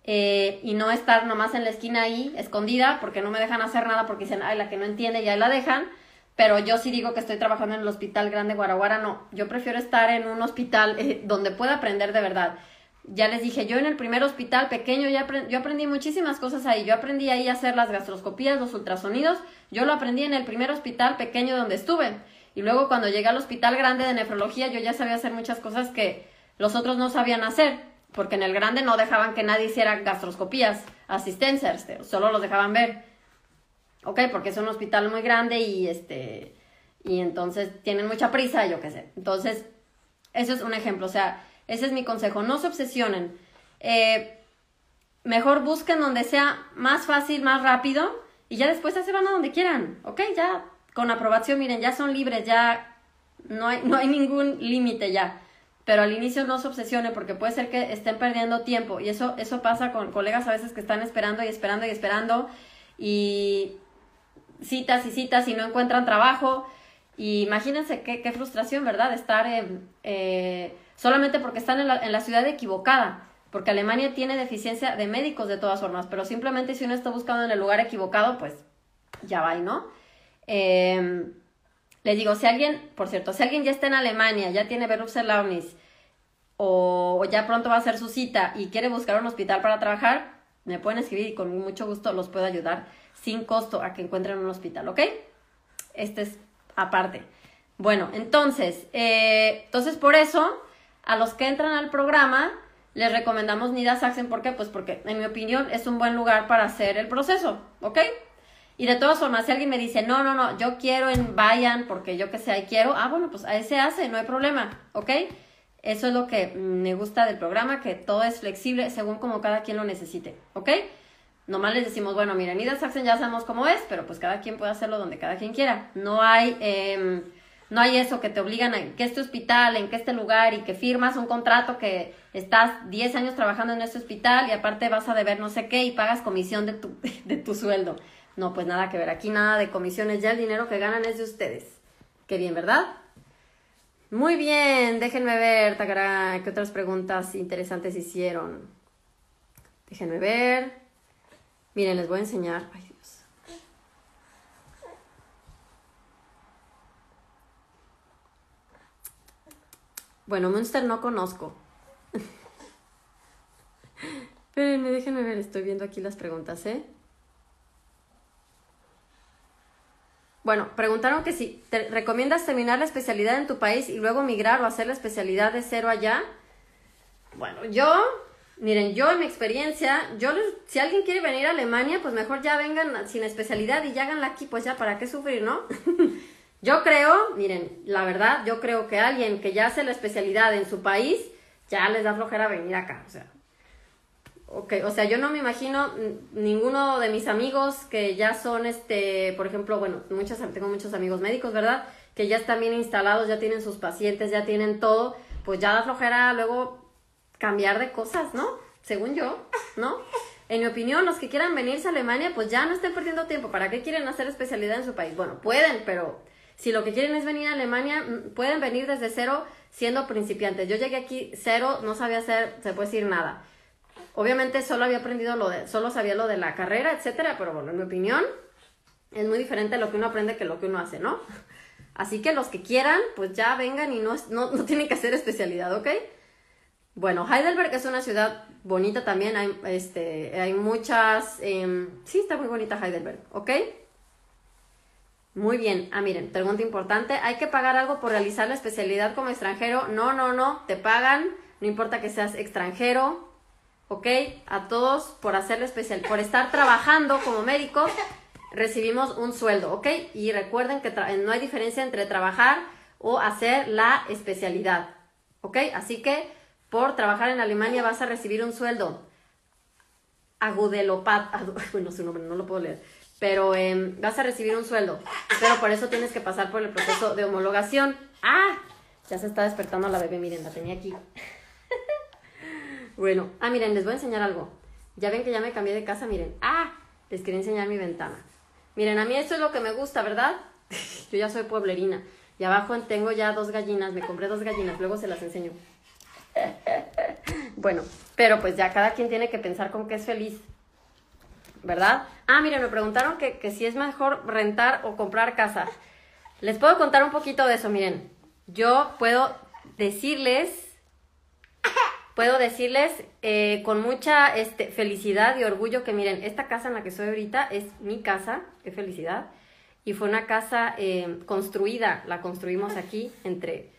eh, y no estar nomás en la esquina ahí, escondida, porque no me dejan hacer nada, porque dicen, ay, la que no entiende, ya la dejan. Pero yo sí digo que estoy trabajando en el Hospital Grande Guaraguara, no. Yo prefiero estar en un hospital eh, donde pueda aprender de verdad ya les dije, yo en el primer hospital pequeño ya yo aprendí muchísimas cosas ahí. Yo aprendí ahí a hacer las gastroscopías, los ultrasonidos. Yo lo aprendí en el primer hospital pequeño donde estuve. Y luego cuando llegué al hospital grande de nefrología, yo ya sabía hacer muchas cosas que los otros no sabían hacer. Porque en el grande no dejaban que nadie hiciera gastroscopías, asistencias, solo los dejaban ver. Ok, porque es un hospital muy grande y este y entonces tienen mucha prisa, yo qué sé. Entonces, eso es un ejemplo. O sea, ese es mi consejo. No se obsesionen. Eh, mejor busquen donde sea más fácil, más rápido y ya después se van a donde quieran. ¿Ok? Ya con aprobación, miren, ya son libres, ya no hay, no hay ningún límite ya. Pero al inicio no se obsesionen porque puede ser que estén perdiendo tiempo y eso, eso pasa con colegas a veces que están esperando y esperando y esperando y citas y citas y no encuentran trabajo. Y imagínense qué, qué frustración, ¿verdad? Estar en... Eh, solamente porque están en la, en la ciudad equivocada, porque Alemania tiene deficiencia de médicos de todas formas, pero simplemente si uno está buscando en el lugar equivocado, pues ya va, ¿no? Eh, les digo, si alguien, por cierto, si alguien ya está en Alemania, ya tiene Berufserlaubnis, o, o ya pronto va a hacer su cita y quiere buscar un hospital para trabajar, me pueden escribir y con mucho gusto los puedo ayudar sin costo a que encuentren un hospital, ¿ok? Este es aparte. Bueno, entonces, eh, entonces por eso a los que entran al programa les recomendamos Niedersachsen. ¿Por qué? Pues porque, en mi opinión, es un buen lugar para hacer el proceso, ¿ok? Y de todas formas, si alguien me dice, no, no, no, yo quiero en Bayern porque yo que sé, ahí quiero, ah, bueno, pues ahí se hace, no hay problema, ¿ok? Eso es lo que me gusta del programa, que todo es flexible según como cada quien lo necesite, ¿ok? Nomás les decimos, bueno, mira, Niedersachsen ya sabemos cómo es, pero pues cada quien puede hacerlo donde cada quien quiera. No hay... Eh, no hay eso que te obligan a que este hospital, en que este lugar y que firmas un contrato que estás 10 años trabajando en este hospital y aparte vas a deber no sé qué y pagas comisión de tu, de tu sueldo. No, pues nada que ver. Aquí nada de comisiones. Ya el dinero que ganan es de ustedes. Qué bien, ¿verdad? Muy bien. Déjenme ver, Takara, qué otras preguntas interesantes hicieron. Déjenme ver. Miren, les voy a enseñar. Bueno, Munster no conozco. Espérenme, déjenme ver, estoy viendo aquí las preguntas, ¿eh? Bueno, preguntaron que si te recomiendas terminar la especialidad en tu país y luego migrar o hacer la especialidad de cero allá. Bueno, yo, miren, yo en mi experiencia, yo si alguien quiere venir a Alemania, pues mejor ya vengan sin especialidad y ya háganla aquí, pues ya, ¿para qué sufrir, no? Yo creo, miren, la verdad, yo creo que alguien que ya hace la especialidad en su país, ya les da flojera venir acá, o sea. Okay, o sea, yo no me imagino ninguno de mis amigos que ya son, este, por ejemplo, bueno, muchas, tengo muchos amigos médicos, ¿verdad? que ya están bien instalados, ya tienen sus pacientes, ya tienen todo, pues ya da flojera luego cambiar de cosas, ¿no? Según yo, ¿no? En mi opinión, los que quieran venirse a Alemania, pues ya no estén perdiendo tiempo. ¿Para qué quieren hacer especialidad en su país? Bueno, pueden, pero si lo que quieren es venir a Alemania, pueden venir desde cero siendo principiantes. Yo llegué aquí cero, no sabía hacer, se puede decir nada. Obviamente solo había aprendido lo de, solo sabía lo de la carrera, etcétera, pero bueno, en mi opinión, es muy diferente lo que uno aprende que lo que uno hace, ¿no? Así que los que quieran, pues ya vengan y no, no, no tienen que hacer especialidad, ¿ok? Bueno, Heidelberg es una ciudad bonita también, hay, este, hay muchas, em, sí, está muy bonita Heidelberg, ¿ok? Muy bien, ah, miren, pregunta importante, ¿hay que pagar algo por realizar la especialidad como extranjero? No, no, no, te pagan, no importa que seas extranjero, ¿ok? A todos por hacer la especial, por estar trabajando como médico, recibimos un sueldo, ¿ok? Y recuerden que no hay diferencia entre trabajar o hacer la especialidad, ¿ok? Así que por trabajar en Alemania vas a recibir un sueldo. Agudelopat, bueno, su nombre no lo puedo leer, pero em, vas a recibir un sueldo. Pero por eso tienes que pasar por el proceso de homologación. ¡Ah! Ya se está despertando la bebé, miren, la tenía aquí. Bueno, ah, miren, les voy a enseñar algo. Ya ven que ya me cambié de casa, miren. ¡Ah! Les quería enseñar mi ventana. Miren, a mí esto es lo que me gusta, ¿verdad? Yo ya soy pueblerina. Y abajo tengo ya dos gallinas, me compré dos gallinas, luego se las enseño. Bueno, pero pues ya cada quien tiene que pensar con qué es feliz. ¿Verdad? Ah, miren, me preguntaron que, que si es mejor rentar o comprar casa. Les puedo contar un poquito de eso, miren. Yo puedo decirles, puedo decirles eh, con mucha este, felicidad y orgullo que miren, esta casa en la que estoy ahorita es mi casa, qué felicidad. Y fue una casa eh, construida, la construimos aquí entre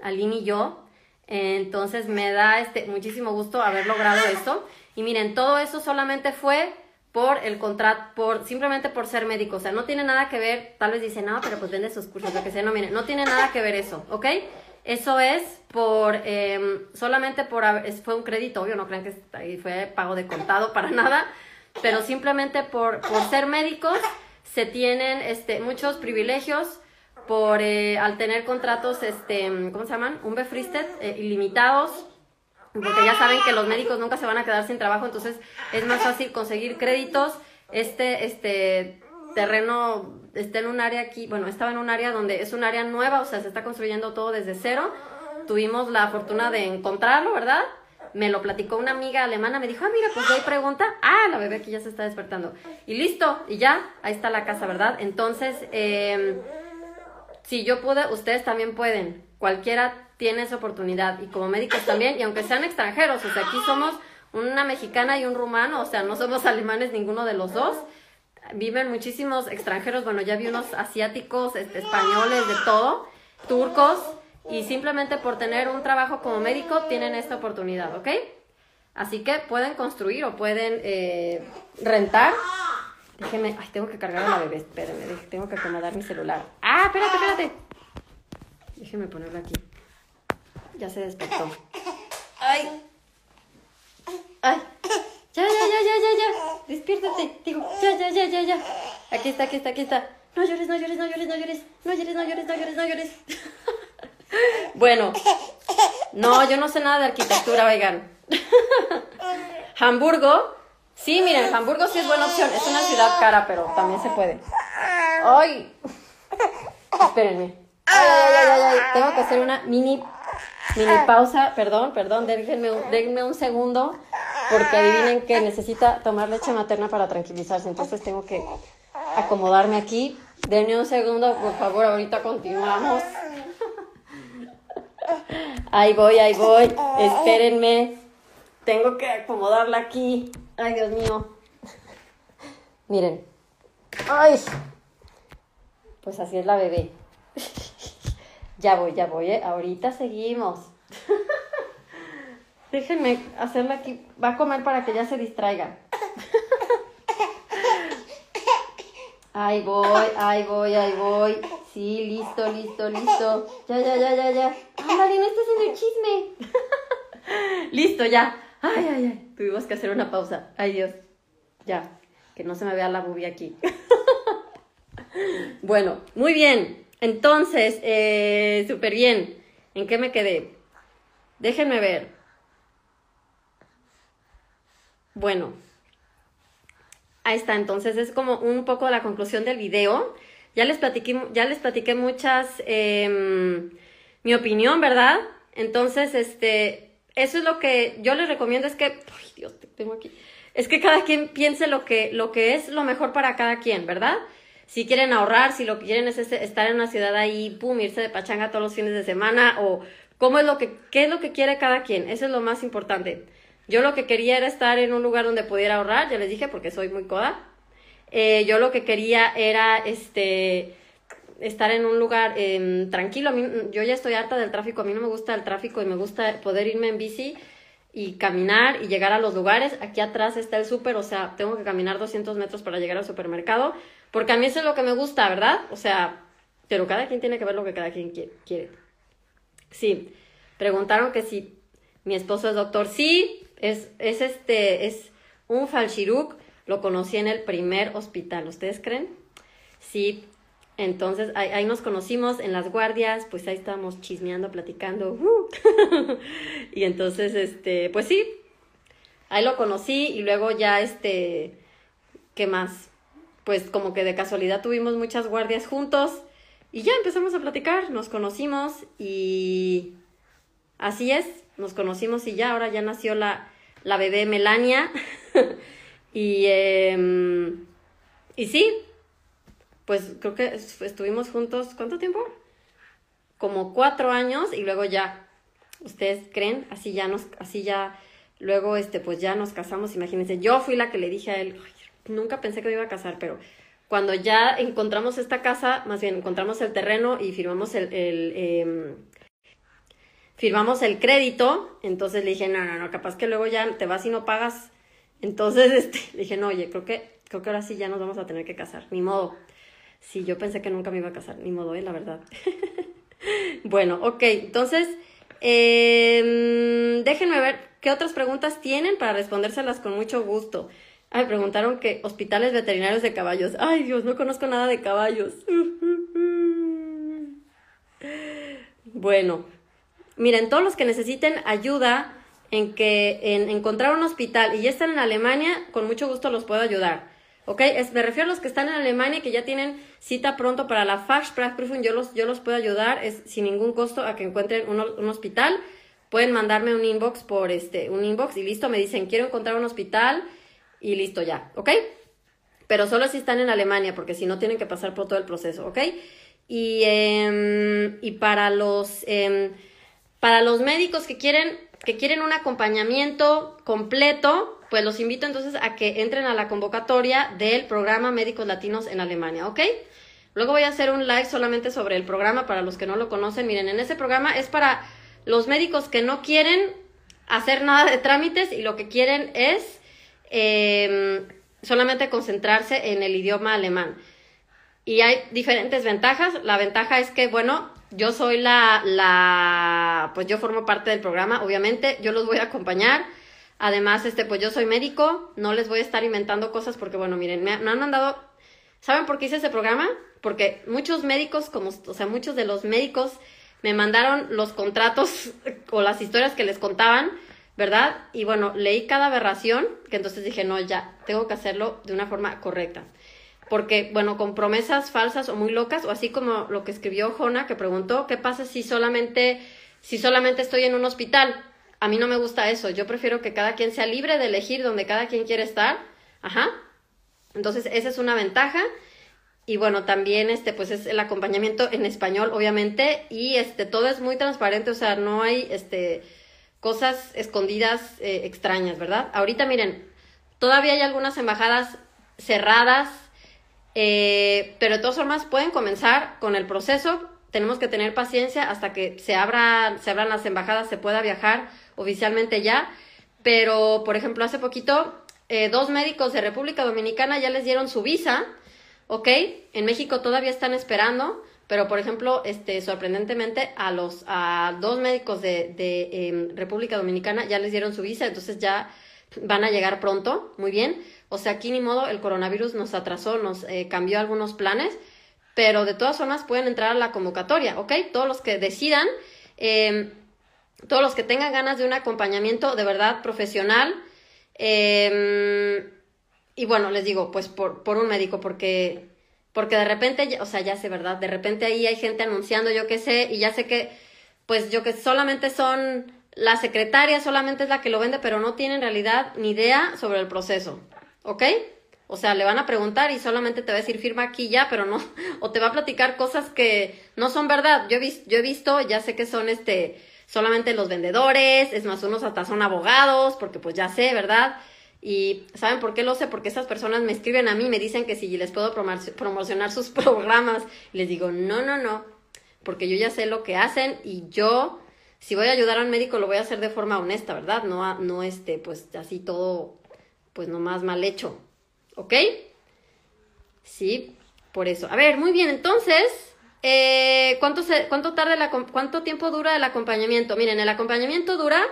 Aline y yo. Entonces me da este, muchísimo gusto haber logrado esto. Y miren, todo eso solamente fue por el contrato, por, simplemente por ser médico. O sea, no tiene nada que ver, tal vez dicen, no, pero pues vende sus cursos, lo que sea. No, miren, no tiene nada que ver eso, ¿ok? Eso es por, em, solamente por, fue un crédito, obvio, no crean que fue pago de contado para nada, pero simplemente por, por ser médicos se tienen este, muchos privilegios por eh, al tener contratos, este, ¿cómo se llaman? Un befristed, eh, ilimitados, porque ya saben que los médicos nunca se van a quedar sin trabajo, entonces es más fácil conseguir créditos. Este, este terreno está en un área aquí, bueno, estaba en un área donde es un área nueva, o sea, se está construyendo todo desde cero. Tuvimos la fortuna de encontrarlo, ¿verdad? Me lo platicó una amiga alemana, me dijo, ah, mira, pues hay pregunta. Ah, la bebé aquí ya se está despertando. Y listo, y ya, ahí está la casa, ¿verdad? Entonces, eh, si yo pude, ustedes también pueden. Cualquiera tiene esa oportunidad. Y como médicos también, y aunque sean extranjeros, o sea, aquí somos una mexicana y un rumano, o sea, no somos alemanes ninguno de los dos. Viven muchísimos extranjeros, bueno, ya vi unos asiáticos, este, españoles, de todo, turcos, y simplemente por tener un trabajo como médico tienen esta oportunidad, ¿ok? Así que pueden construir o pueden eh, rentar Déjeme, ay, tengo que cargar a la bebé, espérenme, tengo que acomodar mi celular. Ah, espérate, espérate. Déjeme ponerlo aquí. Ya se despertó. Ay. Ay. Ya, ya, ya, ya, ya, ya. Despiértate. Digo, ya, ya, ya, ya, ya. Aquí está, aquí está, aquí está. No llores, no llores, no llores, no llores. No llores, no llores, no llores, no llores. bueno. No, yo no sé nada de arquitectura, oigan. Hamburgo Sí, miren, Hamburgo sí es buena opción. Es una ciudad cara, pero también se puede. ¡Ay! Espérenme. Ay, ay, ay, ay, Tengo que hacer una mini, mini pausa. Perdón, perdón, déjenme déjenme un segundo. Porque adivinen que necesita tomar leche materna para tranquilizarse. Entonces tengo que acomodarme aquí. Denme un segundo, por favor. Ahorita continuamos. Ahí voy, ahí voy. Espérenme. Tengo que acomodarla aquí. Ay, Dios mío. Miren. Ay. Pues así es la bebé. ya voy, ya voy, ¿eh? Ahorita seguimos. Déjenme hacerla aquí. Va a comer para que ya se distraiga. Ahí voy, ahí voy, ahí voy. Sí, listo, listo, listo. Ya, ya, ya, ya, ya. Ándale, no estás en el chisme. listo, ya. Ay, ay, ay. Tuvimos que hacer una pausa. Ay, Dios. Ya. Que no se me vea la bubia aquí. bueno, muy bien. entonces, eh, súper bien. ¿En qué me quedé? Déjenme ver. Bueno, ahí está. Entonces es como un poco la conclusión del video. Ya les platiqué, ya les platiqué muchas, em, mi opinión, ¿verdad? Entonces, este, eso es lo que yo les recomiendo, es que, ay Dios, te tengo aquí, es que cada quien piense lo que, lo que es lo mejor para cada quien, ¿verdad? Si quieren ahorrar, si lo que quieren es estar en una ciudad ahí, pum, irse de pachanga todos los fines de semana, o cómo es lo que, qué es lo que quiere cada quien, eso es lo más importante. Yo lo que quería era estar en un lugar donde pudiera ahorrar, ya les dije, porque soy muy coda. Eh, yo lo que quería era, este, estar en un lugar em, tranquilo. A mí, yo ya estoy harta del tráfico, a mí no me gusta el tráfico y me gusta poder irme en bici y caminar y llegar a los lugares. Aquí atrás está el súper, o sea, tengo que caminar 200 metros para llegar al supermercado, porque a mí eso es lo que me gusta, ¿verdad? O sea, pero cada quien tiene que ver lo que cada quien quiere. Sí, preguntaron que si mi esposo es doctor. Sí, es, es este, es un falchiruk, lo conocí en el primer hospital, ¿ustedes creen? Sí, entonces ahí, nos conocimos en las guardias, pues ahí estábamos chismeando, platicando. Uh. y entonces, este, pues sí, ahí lo conocí y luego ya, este, ¿qué más? Pues como que de casualidad tuvimos muchas guardias juntos y ya empezamos a platicar, nos conocimos y así es, nos conocimos y ya, ahora ya nació la, la bebé Melania. y, eh, y sí, pues creo que estuvimos juntos, ¿cuánto tiempo? Como cuatro años y luego ya, ¿ustedes creen? Así ya nos, así ya, luego este, pues ya nos casamos, imagínense, yo fui la que le dije a él, nunca pensé que me iba a casar, pero cuando ya encontramos esta casa, más bien encontramos el terreno y firmamos el, em, firmamos el crédito, entonces le dije, no, no, no, capaz que luego ya te vas y no pagas. Entonces, este, le dije, no, oye, creo que, creo que ahora sí ya nos vamos a tener que casar, ni modo. Sí, yo pensé que nunca me iba a casar, ni modo, ¿eh? la verdad. bueno, ok, entonces, em, déjenme ver qué otras preguntas tienen para respondérselas con mucho gusto. Ay, preguntaron que hospitales veterinarios de caballos. Ay, Dios, no conozco nada de caballos. bueno, miren, todos los que necesiten ayuda en que en encontrar un hospital y ya están en Alemania, con mucho gusto los puedo ayudar. ¿Ok? Es, me refiero a los que están en Alemania y que ya tienen cita pronto para la Fachsprachprüfung. Yo los, yo los puedo ayudar es, sin ningún costo a que encuentren un, un, hospital. Pueden mandarme un inbox por este, un inbox y listo. Me dicen, quiero encontrar un hospital y listo ya. ¿Ok? Pero solo si están en Alemania, porque si no tienen que pasar por todo el proceso. ¿Ok? Y, eh, y para los, eh, para los médicos que quieren, que quieren un acompañamiento completo, pues los invito entonces a que entren a la convocatoria del programa Médicos Latinos en Alemania, ¿ok? Luego voy a hacer un live solamente sobre el programa para los que no lo conocen. Miren, en ese programa es para los médicos que no quieren hacer nada de trámites y lo que quieren es em, solamente concentrarse en el idioma alemán. Y hay diferentes ventajas. La ventaja es que, bueno, yo soy la, la, pues yo formo parte del programa, obviamente, yo los voy a acompañar Además, este, pues yo soy médico, no les voy a estar inventando cosas porque, bueno, miren, me, han mandado, ¿saben por qué hice ese programa? Porque muchos médicos, como, o sea, muchos de los médicos me mandaron los contratos o las historias que les contaban, ¿verdad? Y bueno, leí cada aberración, que entonces dije, no, ya, tengo que hacerlo de una forma correcta. Porque, bueno, con promesas falsas o muy locas, o así como lo que escribió Jona, que preguntó, ¿qué pasa si solamente, si solamente estoy en un hospital? A mí no me gusta eso. Yo prefiero que cada quien sea libre de elegir donde cada quien quiere estar. Ajá. Entonces, esa es una ventaja. Y bueno, también este, pues es el acompañamiento en español, obviamente. Y este, todo es muy transparente, o sea, no hay este, cosas escondidas eh, extrañas, ¿verdad? Ahorita miren, todavía hay algunas embajadas cerradas, eh, pero de todas formas pueden comenzar con el proceso. Tenemos que tener paciencia hasta que se, abra, se abran las embajadas, se pueda viajar oficialmente ya, pero por ejemplo hace poquito eh, dos médicos de República Dominicana ya les dieron su visa, ¿ok? En México todavía están esperando, pero por ejemplo, este, sorprendentemente a los a dos médicos de, de em, República Dominicana ya les dieron su visa, entonces ya van a llegar pronto, muy bien. O sea, aquí ni modo, el coronavirus nos atrasó, nos eh, cambió algunos planes, pero de todas formas pueden entrar a la convocatoria, ¿ok? Todos los que decidan, em, todos los que tengan ganas de un acompañamiento de verdad profesional, em, y bueno, les digo, pues por, por un médico, porque, porque de repente, o sea, ya sé, ¿verdad? De repente ahí hay gente anunciando, yo qué sé, y ya sé que, pues yo que solamente son la secretaria solamente es la que lo vende, pero no tiene en realidad ni idea sobre el proceso. ¿Ok? O sea, le van a preguntar y solamente te va a decir firma aquí ya, pero no, o te va a platicar cosas que no son verdad. Yo he, visto, yo he visto, ya sé que son este, solamente los vendedores, es más, unos hasta son abogados, porque pues ya sé, ¿verdad? Y ¿saben por qué lo sé? Porque esas personas me escriben a mí, me dicen que si les puedo promocionar sus programas. Les digo, no, no, no, porque yo ya sé lo que hacen y yo si voy a ayudar a un médico lo voy a hacer de forma honesta, ¿verdad? No, no este, pues así todo, pues nomás mal hecho, ¿ok? Sí, por eso. A ver, muy bien, entonces, eh, ¿cuánto, se, cuánto, tarda la, ¿cuánto tiempo dura el acompañamiento? Miren, el acompañamiento dura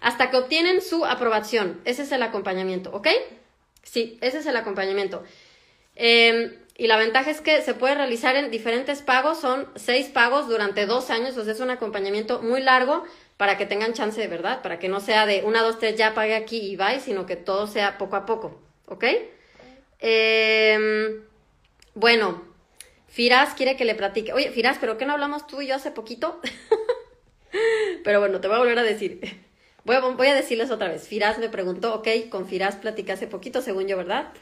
hasta que obtienen su aprobación. Ese es el acompañamiento, ¿ok? Sí, ese es el acompañamiento. Eh, y la ventaja es que se puede realizar en diferentes pagos, son seis pagos durante dos años, o sea, es un acompañamiento muy largo para que tengan chance de verdad, para que no sea de una, dos, tres, ya pague aquí y bye, sino que todo sea poco a poco, ¿ok? Em, bueno, Firas quiere que le platique. Oye, Firas, ¿pero qué no hablamos tú y yo hace poquito? pero bueno, te voy a volver a decir. Voy a, voy a decirles otra vez. Firas me preguntó, ok, con Firas platicé hace poquito, según yo, ¿verdad?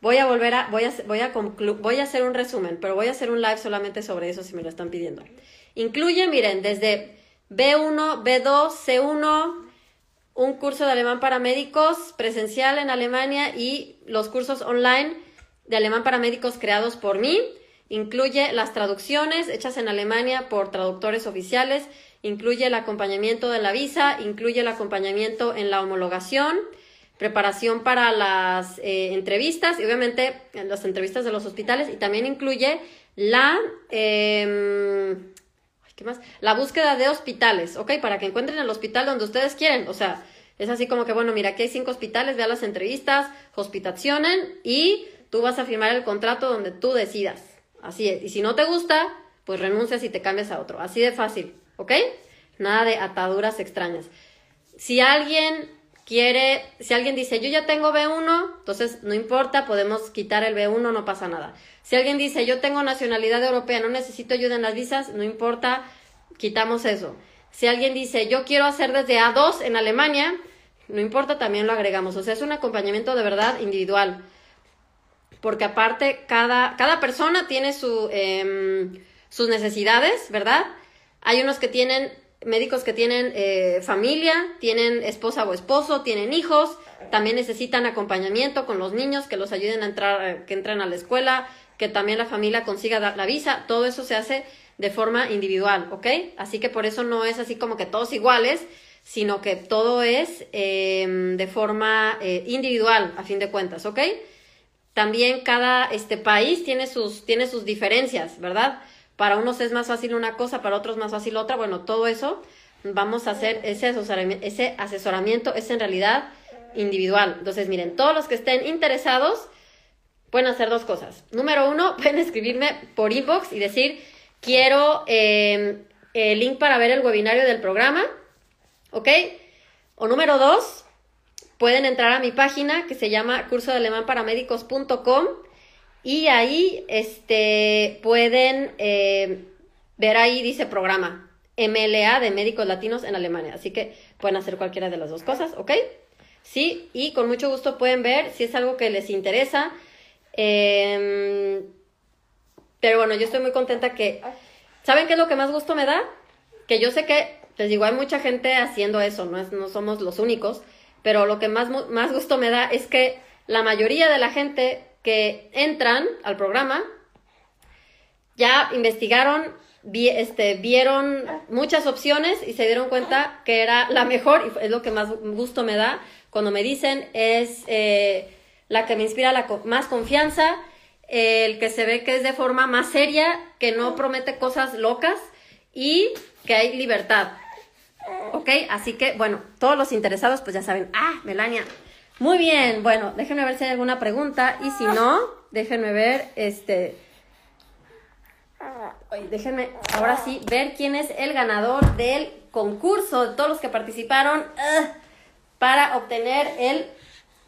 Voy a volver a, voy a, voy a, voy a hacer un resumen, pero voy a hacer un live solamente sobre eso si me lo están pidiendo. Incluye, miren, desde B1, B2, C1, un curso de alemán para médicos presencial en Alemania y los cursos online de alemán para médicos creados por mí. Incluye las traducciones hechas en Alemania por traductores oficiales, incluye el acompañamiento de la visa, incluye el acompañamiento en la homologación, preparación para las eh, entrevistas y obviamente las entrevistas de los hospitales y también incluye la, em, ¿qué más? La búsqueda de hospitales, ¿ok? Para que encuentren el hospital donde ustedes quieren, o sea, es así como que, bueno, mira, aquí hay cinco hospitales, ve a las entrevistas, hospitacionen y tú vas a firmar el contrato donde tú decidas. Así es. Y si no te gusta, pues renuncias y te cambias a otro. Así de fácil, ¿ok? Nada de ataduras extrañas. Si alguien quiere, si alguien dice, yo ya tengo B1, entonces no importa, podemos quitar el B1, no pasa nada. Si alguien dice, yo tengo nacionalidad europea, no necesito ayuda en las visas, no importa, quitamos eso. Si alguien dice, yo quiero hacer desde A2 en Alemania, no importa, también lo agregamos. O sea, es un acompañamiento de verdad individual. Porque aparte, cada, cada persona tiene em, sus necesidades, ¿verdad? Hay unos que tienen médicos que tienen eh, familia, tienen esposa o esposo, tienen hijos, también necesitan acompañamiento con los niños, que los ayuden a entrar, eh, que entren a la escuela, que también la familia consiga la visa, todo eso se hace de forma individual, ¿ok? Así que por eso no es así como que todos iguales, sino que todo es em, de forma eh, individual, a fin de cuentas, ¿ok? También cada este país tiene sus, tiene sus diferencias, ¿verdad? Para unos es más fácil una cosa, para otros más fácil otra, bueno, todo eso vamos a hacer ese asesoramiento, ese asesoramiento es en realidad individual. Entonces, miren, todos los que estén interesados pueden hacer dos cosas. Número uno, pueden escribirme por inbox y decir, quiero em, el link para ver el webinario del programa, ¿ok? O número dos, pueden entrar a mi página que se llama curso de alemán para y ahí este, pueden eh, ver ahí, dice programa MLA de Médicos Latinos en Alemania. Así que pueden hacer cualquiera de las dos cosas, ¿ok? Sí, y con mucho gusto pueden ver si es algo que les interesa. Em, pero bueno, yo estoy muy contenta que... ¿Saben qué es lo que más gusto me da? Que yo sé que, les digo, hay mucha gente haciendo eso, no, es, no somos los únicos, pero lo que más, más gusto me da es que la mayoría de la gente que entran al programa, ya investigaron, este, vieron muchas opciones y se dieron cuenta que era la mejor, y es lo que más gusto me da cuando me dicen, es eh, la que me inspira la más confianza, el que se ve que es de forma más seria, que no promete cosas locas y que hay libertad. ¿Ok? Así que, bueno, todos los interesados, pues ya saben, ah, Melania, muy bien, bueno, déjenme ver si hay alguna pregunta y si no, déjenme ver, este, déjenme ahora sí ver quién es el ganador del concurso, de todos los que participaron para obtener el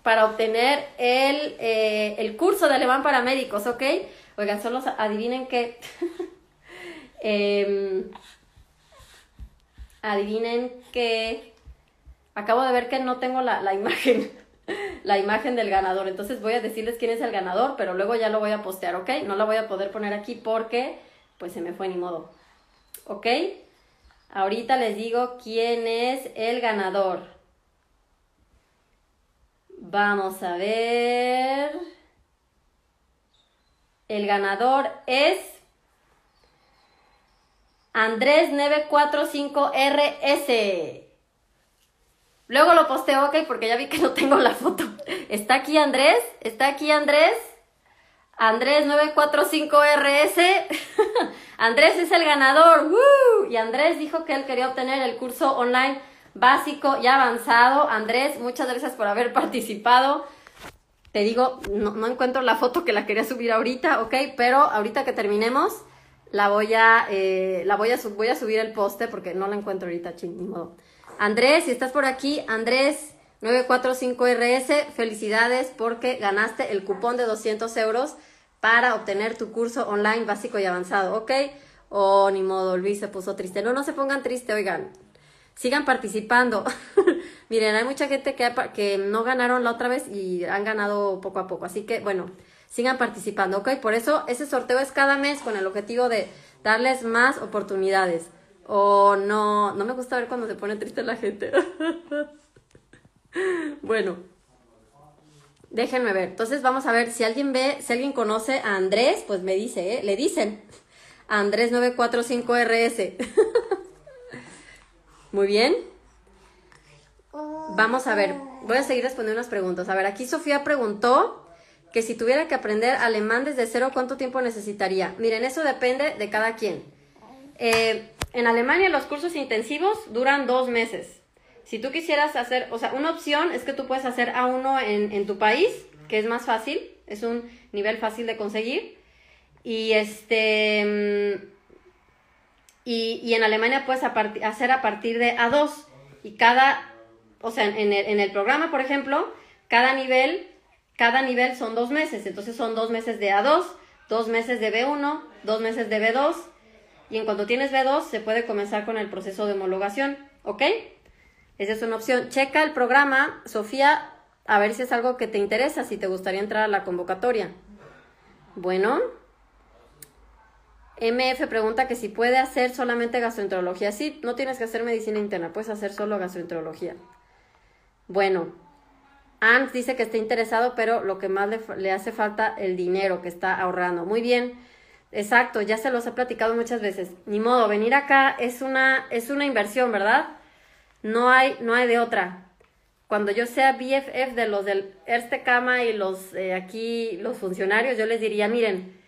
para obtener el, eh, el curso de alemán para médicos, ¿ok? Oigan, solo adivinen que... Em, adivinen que... Acabo de ver que no tengo la, la imagen, la imagen del ganador. Entonces voy a decirles quién es el ganador, pero luego ya lo voy a postear, ¿ok? No la voy a poder poner aquí porque pues se me fue ni modo. ¿Ok? Ahorita les digo quién es el ganador. Vamos a ver. El ganador es Andrés 945RS. Luego lo posteo, ok, porque ya vi que no tengo la foto. ¿Está aquí Andrés? ¿Está aquí Andrés? Andrés 945RS. Andrés es el ganador. Y Andrés dijo que él quería obtener el curso online básico y avanzado. Andrés, muchas gracias por haber participado. Te digo, no, encuentro la foto que la quería subir ahorita, ¿ok? Pero ahorita que terminemos, la voy a, eh, la voy a, voy a subir el poste porque no la encuentro ahorita, ching, ni modo. Andrés, si estás por aquí, Andrés 945RS, felicidades porque ganaste el cupón de 200 euros para obtener tu curso online básico y avanzado, ¿ok? Oh, ni modo, Luis se puso triste. No, no se pongan triste, oigan. Sigan participando. Miren, hay mucha gente que, que no ganaron la otra vez y han ganado poco a poco. Así que, bueno, sigan participando, ¿ok? Por eso ese sorteo es cada mes con el objetivo de darles más oportunidades. O no, no me gusta ver cuando se pone triste la gente. bueno. Déjenme ver. Entonces vamos a ver si alguien ve, si alguien conoce a Andrés, pues me dice, ¿eh? Le dicen. Andrés 945RS. Muy bien. Vamos a ver. Voy a seguir respondiendo unas preguntas. A ver, aquí Sofía preguntó que si tuviera que aprender alemán desde cero, ¿cuánto tiempo necesitaría? Miren, eso depende de cada quien. Eh, en Alemania los cursos intensivos duran dos meses. Si tú quisieras hacer, o sea, una opción es que tú puedes hacer A1 en, en tu país, que es más fácil, es un nivel fácil de conseguir. Y este. Mm, y, y en Alemania puedes hacer a partir de A2. Y cada. O sea, en el, en el programa, por ejemplo, cada nivel. Cada nivel son dos meses. Entonces son dos meses de A2, dos meses de B1, dos meses de B2. Y en cuanto tienes B2, se puede comenzar con el proceso de homologación. ¿Ok? Esa es una opción. Checa el programa, Sofía, a ver si es algo que te interesa, si te gustaría entrar a la convocatoria. Bueno. MF pregunta que si puede hacer solamente gastroenterología. Sí, no tienes que hacer medicina interna, puedes hacer solo gastroenterología. Bueno, Ans dice que está interesado, pero lo que más le, le, hace falta el dinero que está ahorrando. Muy bien, exacto, ya se los he platicado muchas veces. Ni modo, venir acá es una, es una inversión, ¿verdad? No hay, no hay de otra. Cuando yo sea BFF de los del Erste Cama y los eh, aquí, los funcionarios, yo les diría, miren,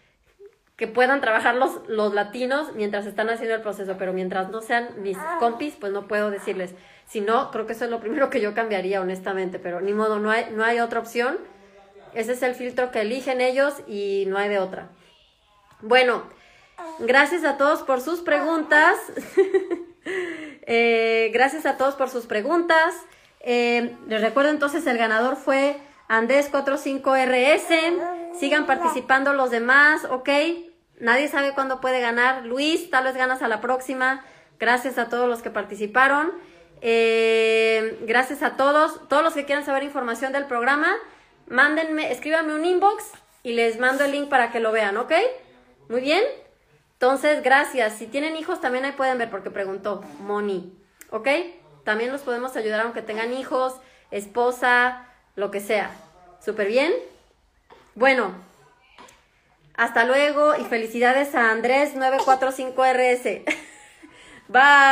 que puedan trabajar los, los latinos mientras están haciendo el proceso, pero mientras no sean mis compis, pues no puedo decirles. Si no, creo que eso es lo primero que yo cambiaría, honestamente, pero ni modo, no hay, no hay otra opción. Ese es el filtro que eligen ellos y no hay de otra. Bueno, gracias a todos por sus preguntas. Eh, gracias a todos por sus preguntas. Eh, les recuerdo entonces, el ganador fue Andrés45RS. Sigan participando los demás, ¿ok? Nadie sabe cuándo puede ganar. Luis, tal vez ganas a la próxima. Gracias a todos los que participaron. Eh, gracias a todos. Todos los que quieran saber información del programa, mándenme, escríbanme un inbox y les mando el link para que lo vean, ¿ok? Muy bien. Entonces, gracias. Si tienen hijos, también ahí pueden ver porque preguntó Moni. ¿Ok? También los podemos ayudar aunque tengan hijos, esposa, lo que sea. ¿Súper bien? Bueno, hasta luego y felicidades a Andrés945RS. Bye.